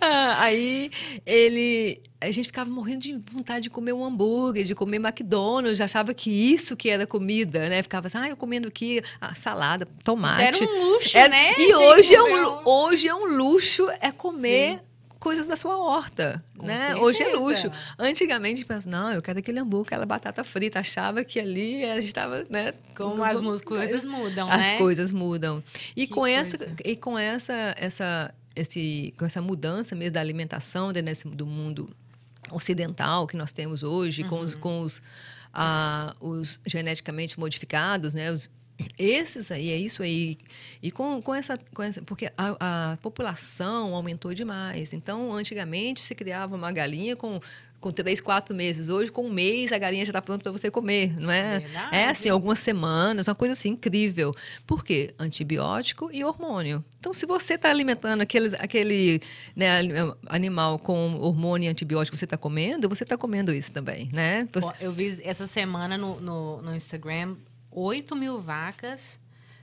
Ah, Aí ele. A gente ficava morrendo de vontade de comer um hambúrguer, de comer McDonald's, achava que isso que era comida, né? Ficava assim, ah, eu comendo aqui a salada, tomate. Isso era um luxo, É, né? E hoje é, um, hoje é um luxo é comer coisas da sua horta, Com né? Hoje é certeza. luxo. Antigamente, a gente pensava, não, eu quero aquele hambúrguer, aquela batata frita. Achava que ali a gente estava, né? Como as mus- coisas mudam, As né? coisas mudam. E Que com essa coisa. e com essa essa esse com essa mudança mesmo da alimentação dentro desse- do mundo ocidental que nós temos hoje com Uhum. os com os, ah, os geneticamente modificados, né? Os, esses aí, é isso aí. E com, com, essa, com essa. Porque a, a população aumentou demais. Então, antigamente, se criava uma galinha com, com três, quatro meses. Hoje, com um mês, a galinha já está pronta para você comer, não é? Verdade. É assim, algumas semanas, uma coisa assim incrível. Por quê? Antibiótico e hormônio. Então, se você está alimentando aqueles, aquele né, animal com hormônio e antibiótico que você está comendo, você está comendo isso também, né? Você- Eu vi essa semana no, no, no Instagram 8 mil vacas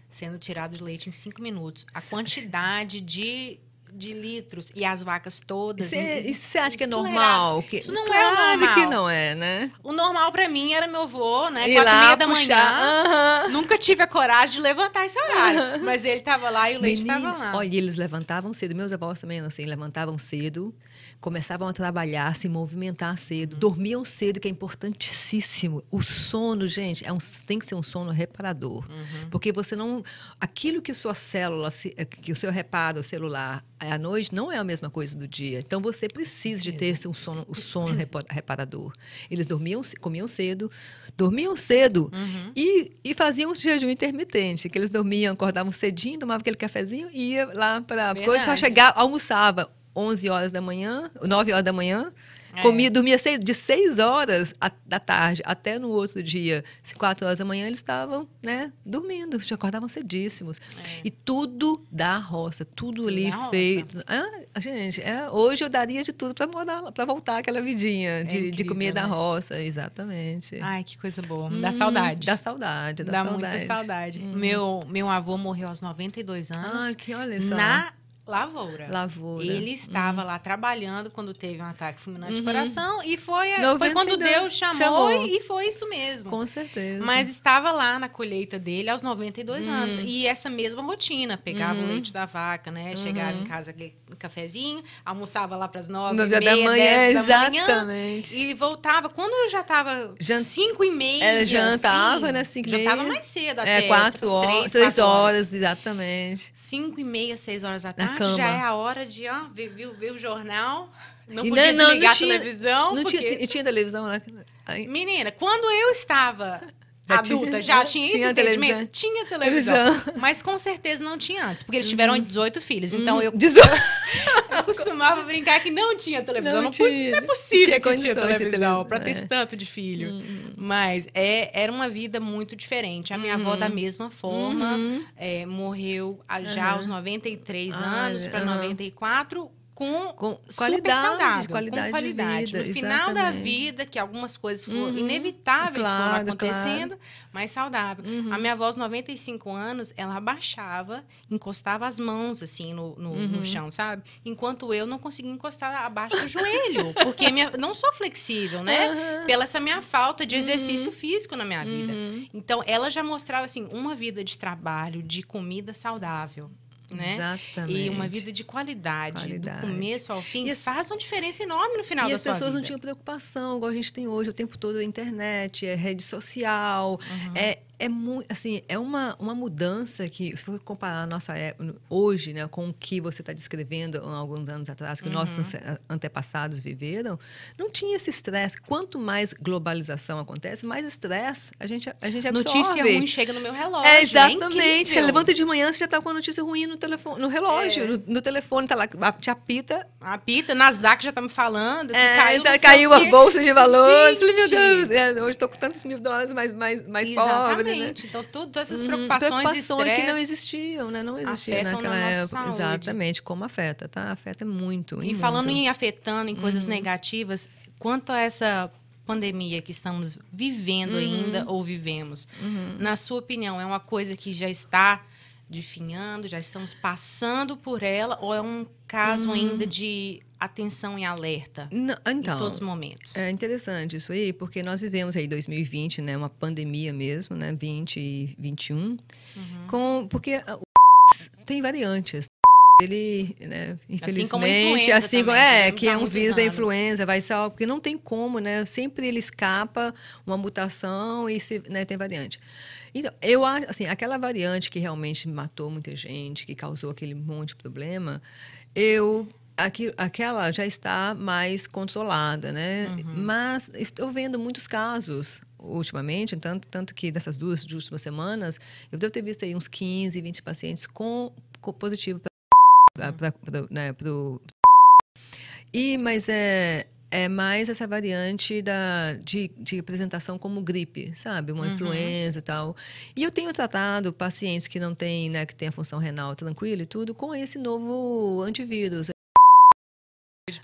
sendo tiradas de leite em 5 minutos. A quantidade de, de litros e as vacas todas. Cê- em- E você acha que é normal? Que, Isso não é o claro normal. que não é, né? O normal pra mim era meu avô, né? Ir Quatro e lá, meia da puxar, manhã. aham. Nunca tive a coragem de levantar esse horário. Mas ele tava lá e o leite Menina, tava lá. Olha, e eles levantavam cedo. Meus avós também, assim, levantavam cedo, começavam a trabalhar, se movimentar Uhum. cedo, dormiam cedo, que é importantíssimo. O sono, gente, é um, tem que ser um sono reparador. Uhum. Porque você não. Aquilo que sua célula, eh, que o seu reparo celular é à noite, não é a mesma coisa do dia. Então você precisa de ter um sono, o sono repa- reparador. Eles dormiam, comiam cedo, dormiam cedo Uhum. e, e faziam um jejum intermitente, que eles dormiam, acordavam cedinho, tomavam aquele cafezinho e ia lá para coisa, chegar, almoçava 11 horas da manhã, 9 horas da manhã, É. comia, dormia seis, de 6 horas a- da tarde até no outro dia, 4 horas da manhã, eles estavam, né, dormindo, já acordavam cedíssimos. E tudo da roça, tudo, Tudo ali da feito. Ah, gente, é, hoje eu daria de tudo para voltar aquela vidinha de, de incrível, comer da né? roça, exatamente. Ai, que coisa boa. Dá Hum, saudade. Dá saudade, dá, Dá saudade. muita saudade. Meu, meu avô morreu aos 92 anos. Ah, que olha só. na lavoura. Lavoura. Ele estava lá trabalhando quando teve um ataque fulminante de Uhum. coração e foi, foi 92, quando Deus chamou, chamou. E, foi isso mesmo. Com certeza. Mas estava lá na colheita dele aos 92 Hum. anos. E essa mesma rotina. Pegava Uhum. o leite da vaca, né? Chegava em casa aquele cafezinho, almoçava lá para as 9 Nove e horas da meia, manhã, 10 da manhã. exatamente. E voltava. Quando eu já estava Jan- 5 e meia. Ela jantava, assim, né? Cinco e Jantava meia. mais cedo até. É, quatro umas horas, três, seis quatro horas, exatamente. 5 e meia, 6 horas da tarde, cama. já é a hora de ó, ver, ver, ver o jornal. Não E podia não- não desligar tinha- a televisão. Não porque... tinha, e tinha televisão lá? Aí- Menina, quando eu estava Já adulta, tinha- já tinha, esse tinha entendimento? televisão. Tinha televisão. Televisão. Uhum. Mas com certeza não tinha antes, porque eles tiveram 18 filhos. Então eu, (laughs) Dezoito. (laughs) eu costumava brincar que não tinha televisão. Não Não, tinha. não é possível Tinha que tinha televisão para ter é. esse tanto de filho. Mas é, era uma vida muito diferente. A minha avó, da mesma forma, Uhum. é, morreu a- já aos 93 Ah, anos para aham. 94 com, Com super qualidade, saudável, qualidade com de qualidade. vida, no final da vida, que algumas coisas foram Uhum. inevitáveis Claro, foram acontecendo, mas saudável. Uhum. A minha avó, aos 95 anos, ela abaixava, encostava as mãos assim no, no, no Uhum. chão, sabe? Enquanto eu não conseguia encostar abaixo do joelho, (laughs) porque minha, não sou flexível, né? Aham. Pela essa minha falta de exercício físico na minha vida. Uhum. Então, ela já mostrava assim uma vida de trabalho, de comida saudável, né? Exatamente. E uma vida de qualidade, Qualidade. do começo ao fim, E as- faz uma diferença enorme no final E da as sua pessoas não vida. tinham preocupação, igual a gente tem hoje, o tempo todo, a internet, é rede social, Uhum. é é muito assim é uma, uma mudança que se for comparar a nossa época hoje né com o que você está descrevendo há alguns anos atrás que uhum. nossos antepassados viveram não tinha esse estresse. Quanto mais globalização acontece mais estresse a gente a gente absorve. Notícia ruim chega no meu relógio é, é exatamente. É você levanta de manhã você já está com a notícia ruim no telefone no relógio é. no, no, telefone tá lá te apita. Apita Nasdaq já está me falando que é, caiu caiu a bolsa de valores. Falei meu Deus é, hoje estou com tantos mil dólares mais mais mais pobre? Exatamente. Né? Então, todas essas uhum. preocupações, hum, preocupações que não existiam, né? Não existiam naquela época. Saúde. Exatamente, como afeta, tá? Afeta muito. E, falando em afetando, em coisas uhum. negativas, quanto a essa pandemia que estamos vivendo uhum. ainda ou vivemos, uhum. na sua opinião, é uma coisa que já está definhando, já estamos passando por ela, ou é um caso uhum. ainda de atenção e alerta Não, então, em todos os momentos? É interessante isso aí, porque nós vivemos aí 2020, né, uma pandemia mesmo, né, 20 e 21, uhum. com, porque o tem variantes. Ele, né, infelizmente, assim como assim, é, que é um vírus anos. da influenza, vai ser porque não tem como, né? Sempre ele escapa uma mutação e se, né, tem variante. Então, eu acho, assim, aquela variante que realmente matou muita gente, que causou aquele monte de problema, eu Aqui, aquela já está mais controlada, né? Uhum. Mas estou vendo muitos casos ultimamente, tanto, tanto que dessas duas últimas semanas, eu devo ter visto aí uns 15, 20 pacientes com, com positivo para uhum. né, pro, e mas é é mais essa variante da, de, de apresentação como gripe, sabe? Uma uhum. influenza e tal. E eu tenho tratado pacientes que não têm, né, que têm a função renal tranquila e tudo, com esse novo antivírus.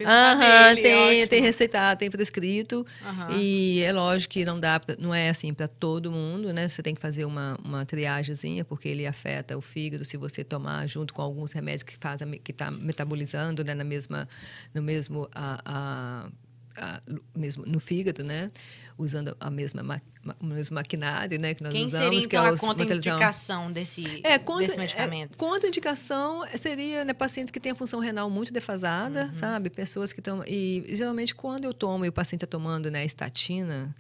Aham, tem, tem receitado, tem prescrito. E é lógico que não dá, pra, não é assim para todo mundo, né? Você tem que fazer uma, uma triagemzinha, porque ele afeta o fígado se você tomar junto com alguns remédios que faz que está metabolizando, né? Na mesma, no mesmo a, a a, mesmo no fígado, né? Usando a mesma ma, o mesmo maquinário, né? Que nós Quem usamos, seria, que é então, é a contraindicação desse, é, contra, desse medicamento? É, contraindicação seria né, pacientes que têm a função renal muito defasada, uhum. sabe? Pessoas que estão... E geralmente quando eu tomo e o paciente está tomando né, estatina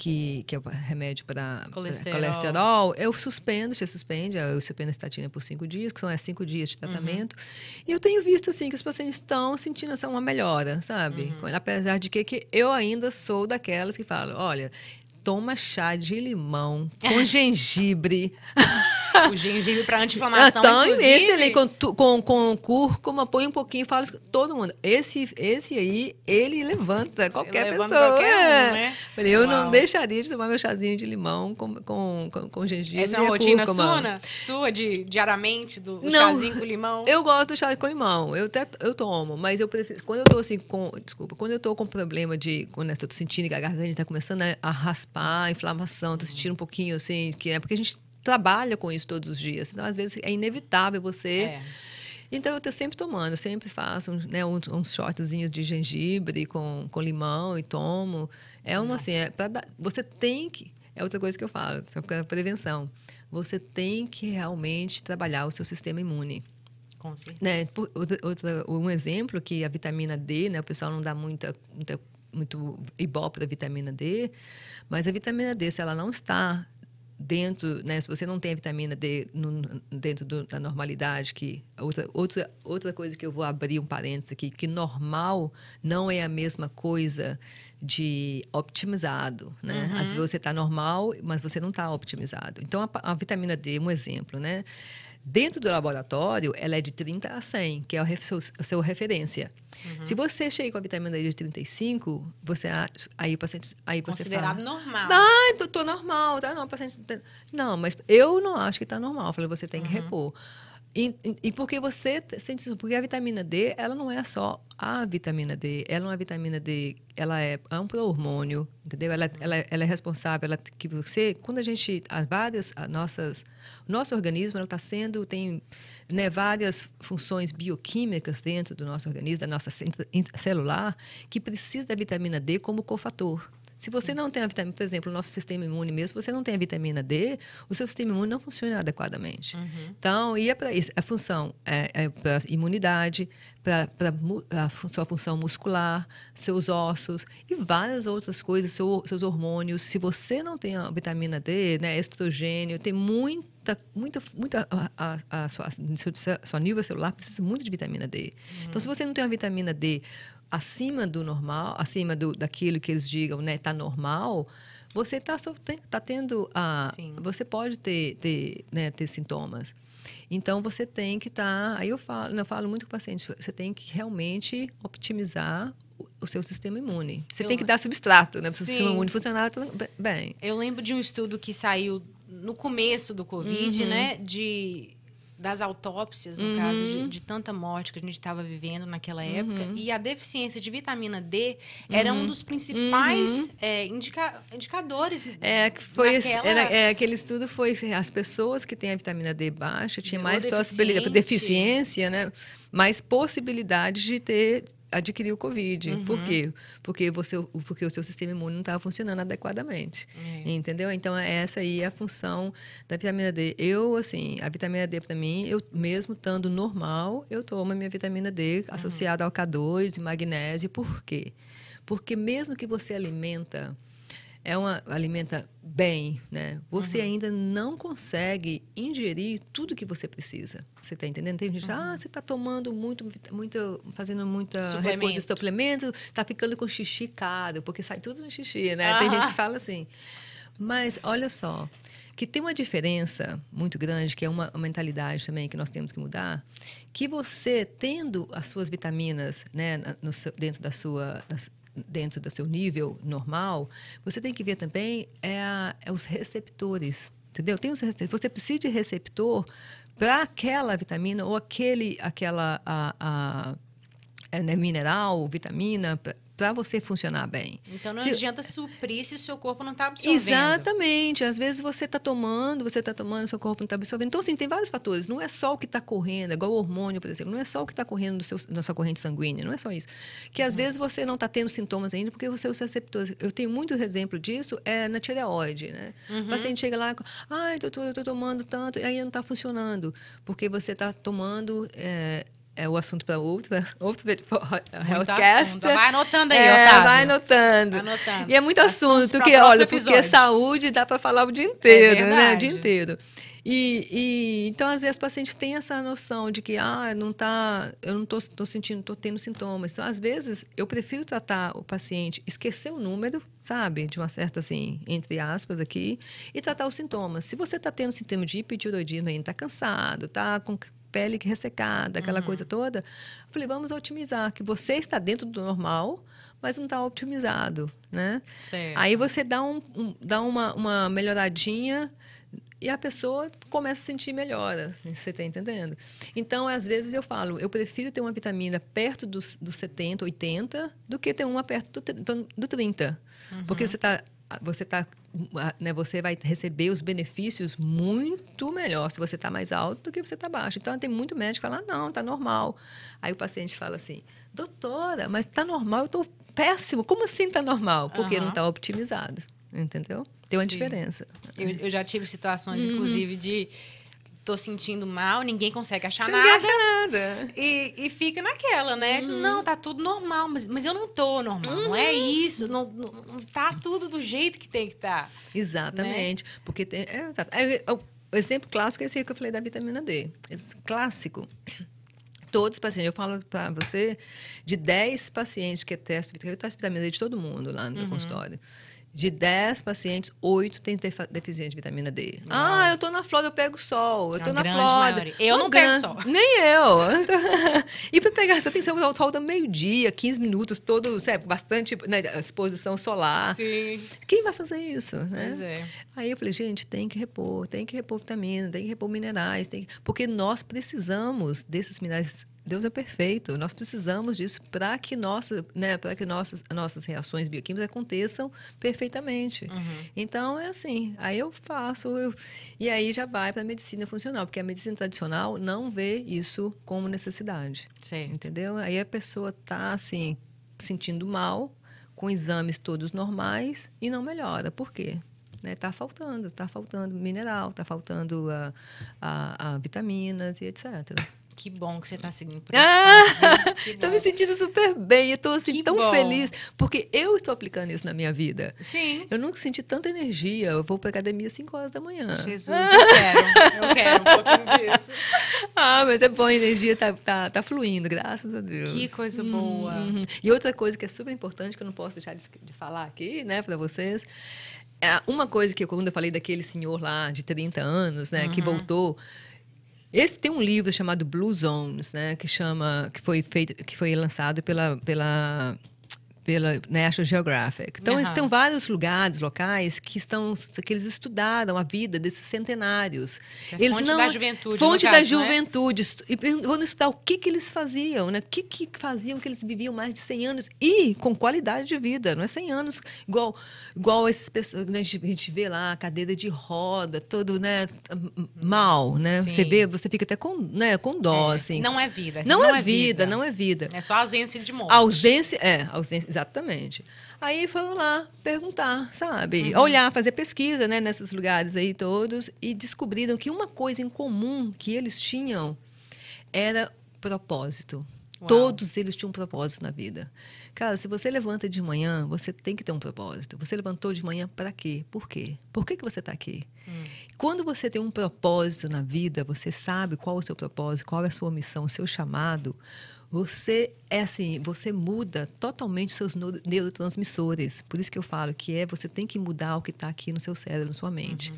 que, que é o remédio para colesterol. colesterol, eu suspendo, você suspende, eu suspendo a estatina por cinco dias, que são é, cinco dias de tratamento. Uhum. E eu tenho visto, assim, que os pacientes estão sentindo essa uma melhora, sabe? Uhum. Apesar de que, que eu ainda sou daquelas que falam, olha, toma chá de limão (laughs) com gengibre. o gengibre para anti-inflamação, então, inclusive. Esse ali com, com, com cúrcuma, põe um pouquinho, fala todo mundo. Esse, esse aí, ele levanta qualquer ele pessoa. Qualquer é. um, né? Falei, eu Uau. não deixaria de tomar meu chazinho de limão com, com, com, com gengibre Essa é uma rotina sua, né? sua de, diariamente, do não, chazinho com limão? Eu gosto do chá com limão. Eu, até, eu tomo, mas eu prefiro... Quando eu tô assim com... Desculpa. Quando eu tô com problema de... Quando eu tô sentindo que a garganta está começando a raspar, inflamação, tô sentindo um pouquinho assim... que É porque a gente trabalha com isso todos os dias. Então, às vezes, é inevitável você. É. Então, eu estou sempre tomando, eu sempre faço né, uns, uns shotzinhos de gengibre com, com limão e tomo. É uma assim, é dar, você tem que. É outra coisa que eu falo, para prevenção. Você tem que realmente trabalhar o seu sistema imune. Com certeza. Né? Outra, outra, um exemplo que a vitamina D, né, o pessoal não dá muita, muita muito ibope da vitamina D, mas a vitamina D, se ela não está dentro, né, se você não tem a vitamina D no, dentro do, da normalidade, que outra, outra, outra coisa que eu vou abrir um parênteses aqui, que normal não é a mesma coisa de optimizado, né? Uhum. Às vezes você está normal, mas você não está optimizado. Então, a, a vitamina D, um exemplo, né? Dentro do laboratório, ela é de 30 a 100, que é o seu, a sua referência. Uhum. Se você chega com a vitamina D de 35, você aí o paciente aí você considerado fala, normal. Ah, tô, tô normal, tá? Não, paciente não, mas eu não acho que está normal. Eu falei, você tem que uhum. repor. E, e, porque você sente isso, porque a vitamina D, ela não é só a vitamina D, ela é vitamina D, ela é, hormônio, entendeu? Ela, ela, ela é responsável, ela, que você, quando a gente, as várias, as nossas, nosso organismo, ela está sendo, tem né, várias funções bioquímicas dentro do nosso organismo, da nossa celular, que precisa da vitamina D como cofator. Se você não tem a vitamina, por exemplo, o nosso sistema imune mesmo, se você não tem a vitamina D, o seu sistema imune não funciona adequadamente. Uhum. Então, e é para isso, a função é, é para imunidade, para a sua função muscular, seus ossos e várias outras coisas, seu, seus hormônios. Se você não tem a vitamina D, né, estrogênio, tem muita, muita, muita a, a, a sua, a sua nível celular precisa muito de vitamina D. Uhum. Então, se você não tem a vitamina D acima do normal, acima do, daquilo que eles digam, né, tá normal, você está tá tendo a, Sim. você pode ter, ter, né, ter sintomas. Então você tem que estar. Tá, aí eu falo, eu falo muito com o paciente, você tem que realmente optimizar o seu sistema imune. Você eu, tem que dar substrato, né, para o sistema imune funcionar bem. Eu lembro de um estudo que saiu no começo do Covid, uhum. né, de das autópsias, no uhum. caso, de, uhum. de, tanta morte que a gente estava vivendo naquela época. Uhum. E a deficiência de vitamina D era um uhum. dos principais uhum. é, indica, indicadores. É, foi naquela... era, é, aquele estudo foi as pessoas que têm a vitamina D baixa tinham mais possibilidade, deficiência, né? mais possibilidades de ter adquirir o Covid. Uhum. Por quê? Porque, você, porque o seu sistema imune não estava funcionando adequadamente. É. Entendeu? Então, essa aí é a função da vitamina D. Eu, assim, a vitamina D, para mim, eu mesmo estando normal, eu tomo a minha vitamina D uhum. associada ao K2 e magnésio. Por quê? Porque mesmo que você alimenta é uma alimenta bem, né? Você uhum. ainda não consegue ingerir tudo que você precisa. Você está entendendo? Tem gente, uhum. ah, você está tomando muito, muito, fazendo muita Suplemento. repouso de suplemento, está ficando com xixi caro, porque sai tudo no xixi, né? Tem gente que fala assim. Mas olha só, que tem uma diferença muito grande, que é uma mentalidade também que nós temos que mudar, que você tendo as suas vitaminas, né, no, dentro da sua dentro do seu nível normal, você tem que ver também é, é os receptores, entendeu? Tem os, você precisa de receptor para aquela vitamina ou aquele, aquela a, a, é, né, mineral, vitamina, para você funcionar bem. Então não se... adianta suprir se o seu corpo não está absorvendo. Exatamente. Às vezes você está tomando, você está tomando, seu corpo não está absorvendo. Então, assim, tem vários fatores. Não é só o que está correndo, é igual o hormônio, por exemplo. Não é só o que está correndo do seu, na sua corrente sanguínea. Não é só isso. Que às uhum. vezes você não está tendo sintomas ainda porque você é os receptores. Eu tenho muito exemplo disso é na tireoide, né? Uhum. O paciente chega lá, ai, doutor, eu estou tomando tanto, e aí não está funcionando. Porque você está tomando. É, é o assunto para outro, (laughs) outro healthcast. Vai anotando aí, é, Otávio. Vai anotando. anotando. E é muito assunto, porque, olha, episódio. porque saúde dá para falar o dia inteiro, é né? O dia inteiro. E, e, então às vezes o paciente tem essa noção de que ah não tá eu não estou sentindo estou tendo sintomas então às vezes eu prefiro tratar o paciente esquecer o número sabe de uma certa assim entre aspas aqui e tratar os sintomas se você está tendo sintoma de hipotiroidismo ainda está cansado está com pele ressecada, aquela uhum. coisa toda. Eu falei, vamos otimizar, que você está dentro do normal, mas não está otimizado, né? Certo. Aí você dá, um, um, dá uma, uma melhoradinha e a pessoa começa a sentir melhora, você está entendendo? Então, às vezes eu falo, eu prefiro ter uma vitamina perto dos, dos 70, 80, do que ter uma perto do, do 30. Uhum. Porque você está você tá, né, você vai receber os benefícios muito melhor se você está mais alto do que você está baixo. Então tem muito médico que fala, não, está normal. Aí o paciente fala assim, doutora, mas está normal, eu estou péssimo. Como assim está normal? Porque uhum. não está optimizado, entendeu? Tem uma Sim. diferença. Eu, eu, já tive situações, uhum. inclusive, de tô sentindo mal, ninguém consegue achar Você nada. Acha nada. E, e fica naquela, né? Uhum. Não, tá tudo normal, mas, mas eu não tô normal. Uhum. Não é uhum. isso. Não, não, tá tudo do jeito que tem que estar. Tá, Exatamente. Né? Porque tem. É, é, é, o exemplo clássico é esse que eu falei da vitamina D. Esse clássico. Todos os pacientes, eu falo para você, de 10 pacientes que testam, eu testo vitamina D de todo mundo lá no uhum. consultório. De 10 pacientes, 8 têm deficiência de vitamina D. Não. Ah, eu tô na Flórida, eu pego sol. Eu tô na Flórida. Maioria. Eu não, não pego sol. Nem eu. (laughs) e para pegar, que ser o sol da meio-dia, 15 minutos, todo, sabe, bastante né, exposição solar. Sim. Quem vai fazer isso, né? Pois é. Aí eu falei, gente, tem que repor, tem que repor vitamina, tem que repor minerais, tem que... porque nós precisamos desses minerais Deus é perfeito. Nós precisamos disso para que nossa, né, que nossas nossas reações bioquímicas aconteçam perfeitamente. Uhum. Então é assim. Aí eu faço eu, e aí já vai para a medicina funcional, porque a medicina tradicional não vê isso como necessidade. Entendeu? Aí a pessoa está assim sentindo mal, com exames todos normais e não melhora. Por quê? Né? Tá faltando, tá faltando mineral, tá faltando a, a, a vitaminas e etc. Que bom que você está seguindo por ah, Estou (laughs) me sentindo super bem. Estou assim Que tão bom. feliz porque eu estou aplicando isso na minha vida. Sim. Eu nunca senti tanta energia. Eu vou para academia às 5 horas da manhã. Jesus, eu (laughs) quero. Eu quero um pouquinho disso. (laughs) Ah, mas é bom, a energia tá, tá, tá fluindo, graças a Deus. Que coisa boa. Uhum. E outra coisa que é super importante, que eu não posso deixar de, de falar aqui, né, para vocês, é uma coisa que quando eu falei daquele senhor lá de 30 anos, né, Uhum. que voltou. Esse tem um livro chamado Blue Zones, né, que chama, que foi feito, que foi lançado pela pela pela National Geographic. Então, eles Aham. têm vários lugares, locais que estão que eles estudaram a vida desses centenários. Que é eles fonte da juventude, Fonte da caso, não é? juventude. Estu- E vão estudar o que, que eles faziam, né? O que, que faziam que eles viviam mais de 100 anos e com qualidade de vida. Não é 100 anos igual, igual esses pessoas, né? a gente vê lá, cadeira de roda, todo, né? Mal, né? Sim. Você vê, você fica até com, né, com dó, É, assim. Não é vida. Não é vida, não é vida. É só ausência de morte. Ausência, é, ausência, exatamente. Aí foram lá perguntar, sabe? Uhum. Olhar, fazer pesquisa, né, nesses lugares aí todos e descobriram que uma coisa em comum que eles tinham era propósito. Uau. Todos eles tinham um propósito na vida. Cara, se você levanta de manhã, você tem que ter um propósito. Você levantou de manhã para quê? Por quê? Por que, que você está aqui? Hum. Quando você tem um propósito na vida, você sabe qual é o seu propósito, qual é a sua missão, o seu chamado. Você é assim, você muda totalmente seus neu- neurotransmissores. Por isso que eu falo que é você tem que mudar o que está aqui no seu cérebro, na sua mente.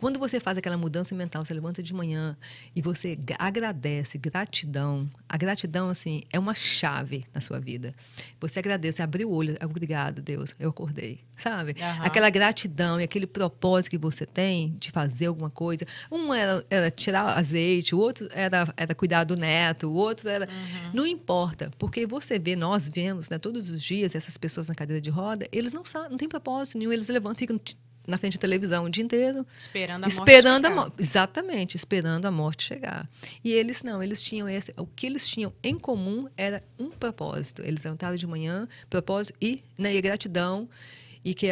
Quando você faz aquela mudança mental, você levanta de manhã e você gra- agradece, gratidão. A gratidão assim é uma chave na sua vida. Você agradece, abriu o olho, obrigada Deus, eu acordei, sabe? Aham. Aquela gratidão e aquele propósito que você tem de fazer alguma coisa. Um era, era tirar azeite, o outro era, era cuidar do neto, o outro era. Não importa, porque você vê, nós vemos né, todos os dias essas pessoas na cadeira de roda, eles não sabem, não tem propósito nenhum, eles levantam, ficam na frente da televisão o dia inteiro, Esperando a morte esperando a morte. Exatamente, esperando a morte chegar. E eles não, eles tinham esse. O que eles tinham em comum era um propósito. Eles levantaram de manhã, propósito e, né, e gratidão, e que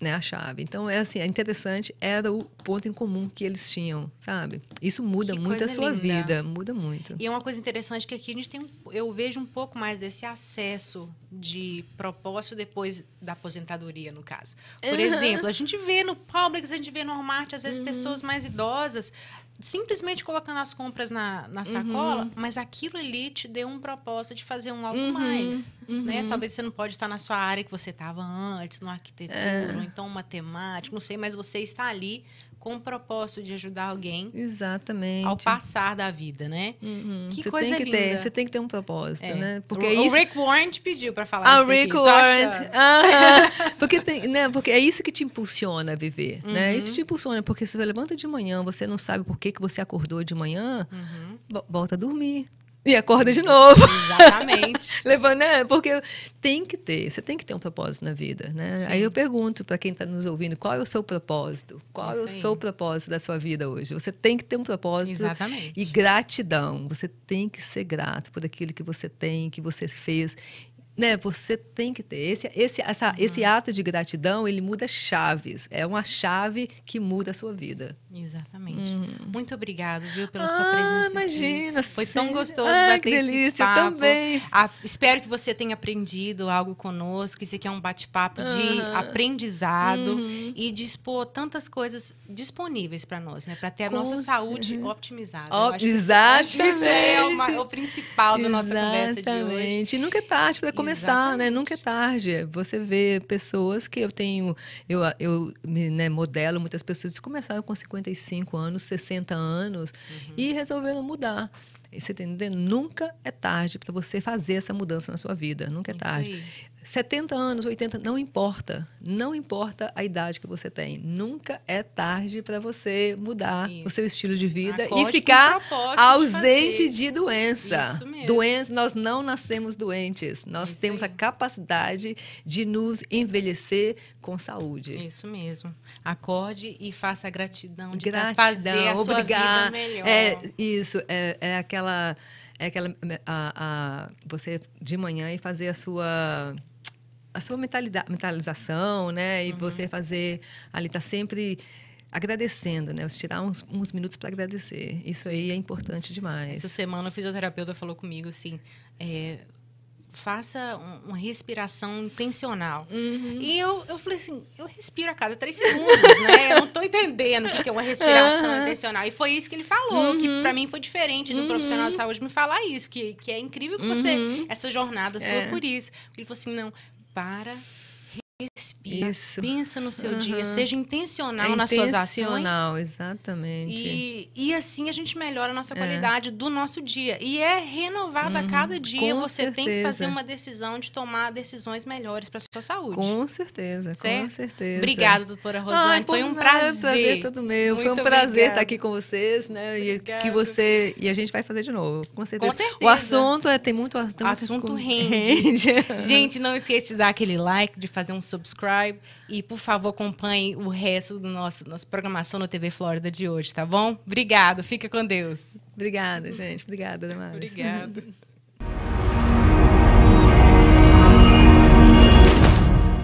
né, a chave. Então, é assim, é interessante, era o ponto em comum que eles tinham, sabe? Isso muda Que muito a sua linda. vida, muda muito. E é uma coisa interessante que aqui a gente tem, eu vejo um pouco mais desse acesso de propósito depois da aposentadoria, no caso. Por Uhum. exemplo, a gente vê no Publix, a gente vê no Walmart, às Uhum. vezes pessoas mais idosas simplesmente colocando as compras na, na sacola, Uhum. mas aquilo ali te deu um propósito de fazer um algo mais, uhum. né? Talvez você não pode estar na sua área que você estava antes, no arquitetura, É. ou então matemática, não sei, mas você está ali com o propósito de ajudar alguém Exatamente. ao passar da vida, né? Uhum. Que você coisa tem que ter, linda. você tem que ter um propósito, É. né? Porque o, é o isso Rick Warren te pediu para falar Ah, isso o. Rick Warren. porque, tem, né, porque é isso que te impulsiona a viver, né? Uhum. Isso te impulsiona, porque se você levanta de manhã, você não sabe por que, que você acordou de manhã, Uhum. vo- volta a dormir. E acorda de novo. Exatamente. (laughs) Levando, né? Porque tem que ter, você tem que ter um propósito na vida, né? Sim. Aí eu pergunto para quem está nos ouvindo, qual é o seu propósito? Qual é o seu propósito da sua vida hoje? Você tem que ter um propósito Exatamente. e gratidão. Você tem que ser grato por aquilo que você tem, que você fez. Né, você tem que ter esse, esse, essa, Uhum. esse ato de gratidão, ele muda chaves. É uma chave que muda a sua vida. Exatamente. Muito obrigada, viu, pela sua ah, presença. aqui. imagina. Foi tão sim. gostoso Ai, bater que esse delícia, papo. eu também. Ah, espero que você tenha aprendido algo conosco. Isso aqui é um bate-papo de Aham. aprendizado Uhum. e dispor tantas coisas disponíveis para nós, né? Para ter a Com nossa saúde uhum. otimizada. Ó, Eu acho que isso- é o, exatamente. o principal da nossa conversa de hoje. Exatamente. Nunca é tarde para começar, né? Exatamente. Nunca é tarde. Você vê pessoas que eu tenho, eu, eu me né, modelo muitas pessoas que começaram com 55 anos, 60 anos Uhum. e resolveram mudar. E Você tá entendendo? Nunca é tarde para você fazer essa mudança na sua vida. Nunca é tarde. Aí. 70 anos, 80, não importa. Não importa a idade que você tem. Nunca é tarde para você mudar Isso. o seu estilo de vida Acorde e ficar de ausente fazer. de doença. Isso mesmo. Doença, nós não nascemos doentes. Nós Isso temos aí. a capacidade de nos envelhecer com saúde. Isso mesmo. Acorde e faça a gratidão de Gratidão, fazer a sua obrigar. vida melhor. É isso, é, é aquela é aquela a, a- você de manhã e fazer a sua a sua mentalidade, mentalização, né? E uhum. você fazer ali tá sempre agradecendo, né? Você tirar uns, uns minutos para agradecer. Isso aí é importante demais. Essa semana o fisioterapeuta falou comigo assim, é, faça uma respiração intencional. Uhum. E eu, eu falei assim, eu respiro a cada três segundos, né? Eu não estou entendendo o que é uma respiração uhum. intencional. E foi isso que ele falou, uhum. que para mim foi diferente do profissional de uhum. saúde me falar isso, que, que é incrível que você, uhum. essa jornada sua é. por isso. Ele falou assim, não, para, Respira, Isso. pensa no seu uhum. dia, seja intencional é nas suas ações. Intencional, exatamente. E, e assim a gente melhora a nossa é. qualidade do nosso dia. E é renovado uhum. a cada dia. Com você certeza. tem que fazer uma decisão de tomar decisões melhores para sua saúde. Com certeza, certo? com certeza. Obrigada, doutora Rosane. Foi um prazer. prazer todo meu. Muito Foi um prazer obrigada. estar aqui com vocês, né? E que você e a gente vai fazer de novo, com certeza. Com certeza. O assunto é tem muito, tem assunto rende. rende. gente, não esqueça de dar aquele like, de fazer um subscribe e, por favor, acompanhe o resto da nossa, nossa programação no TV Flórida de hoje, tá bom? Obrigado, fica com Deus. Obrigada, gente. Obrigada, Damares. Obrigada. (laughs)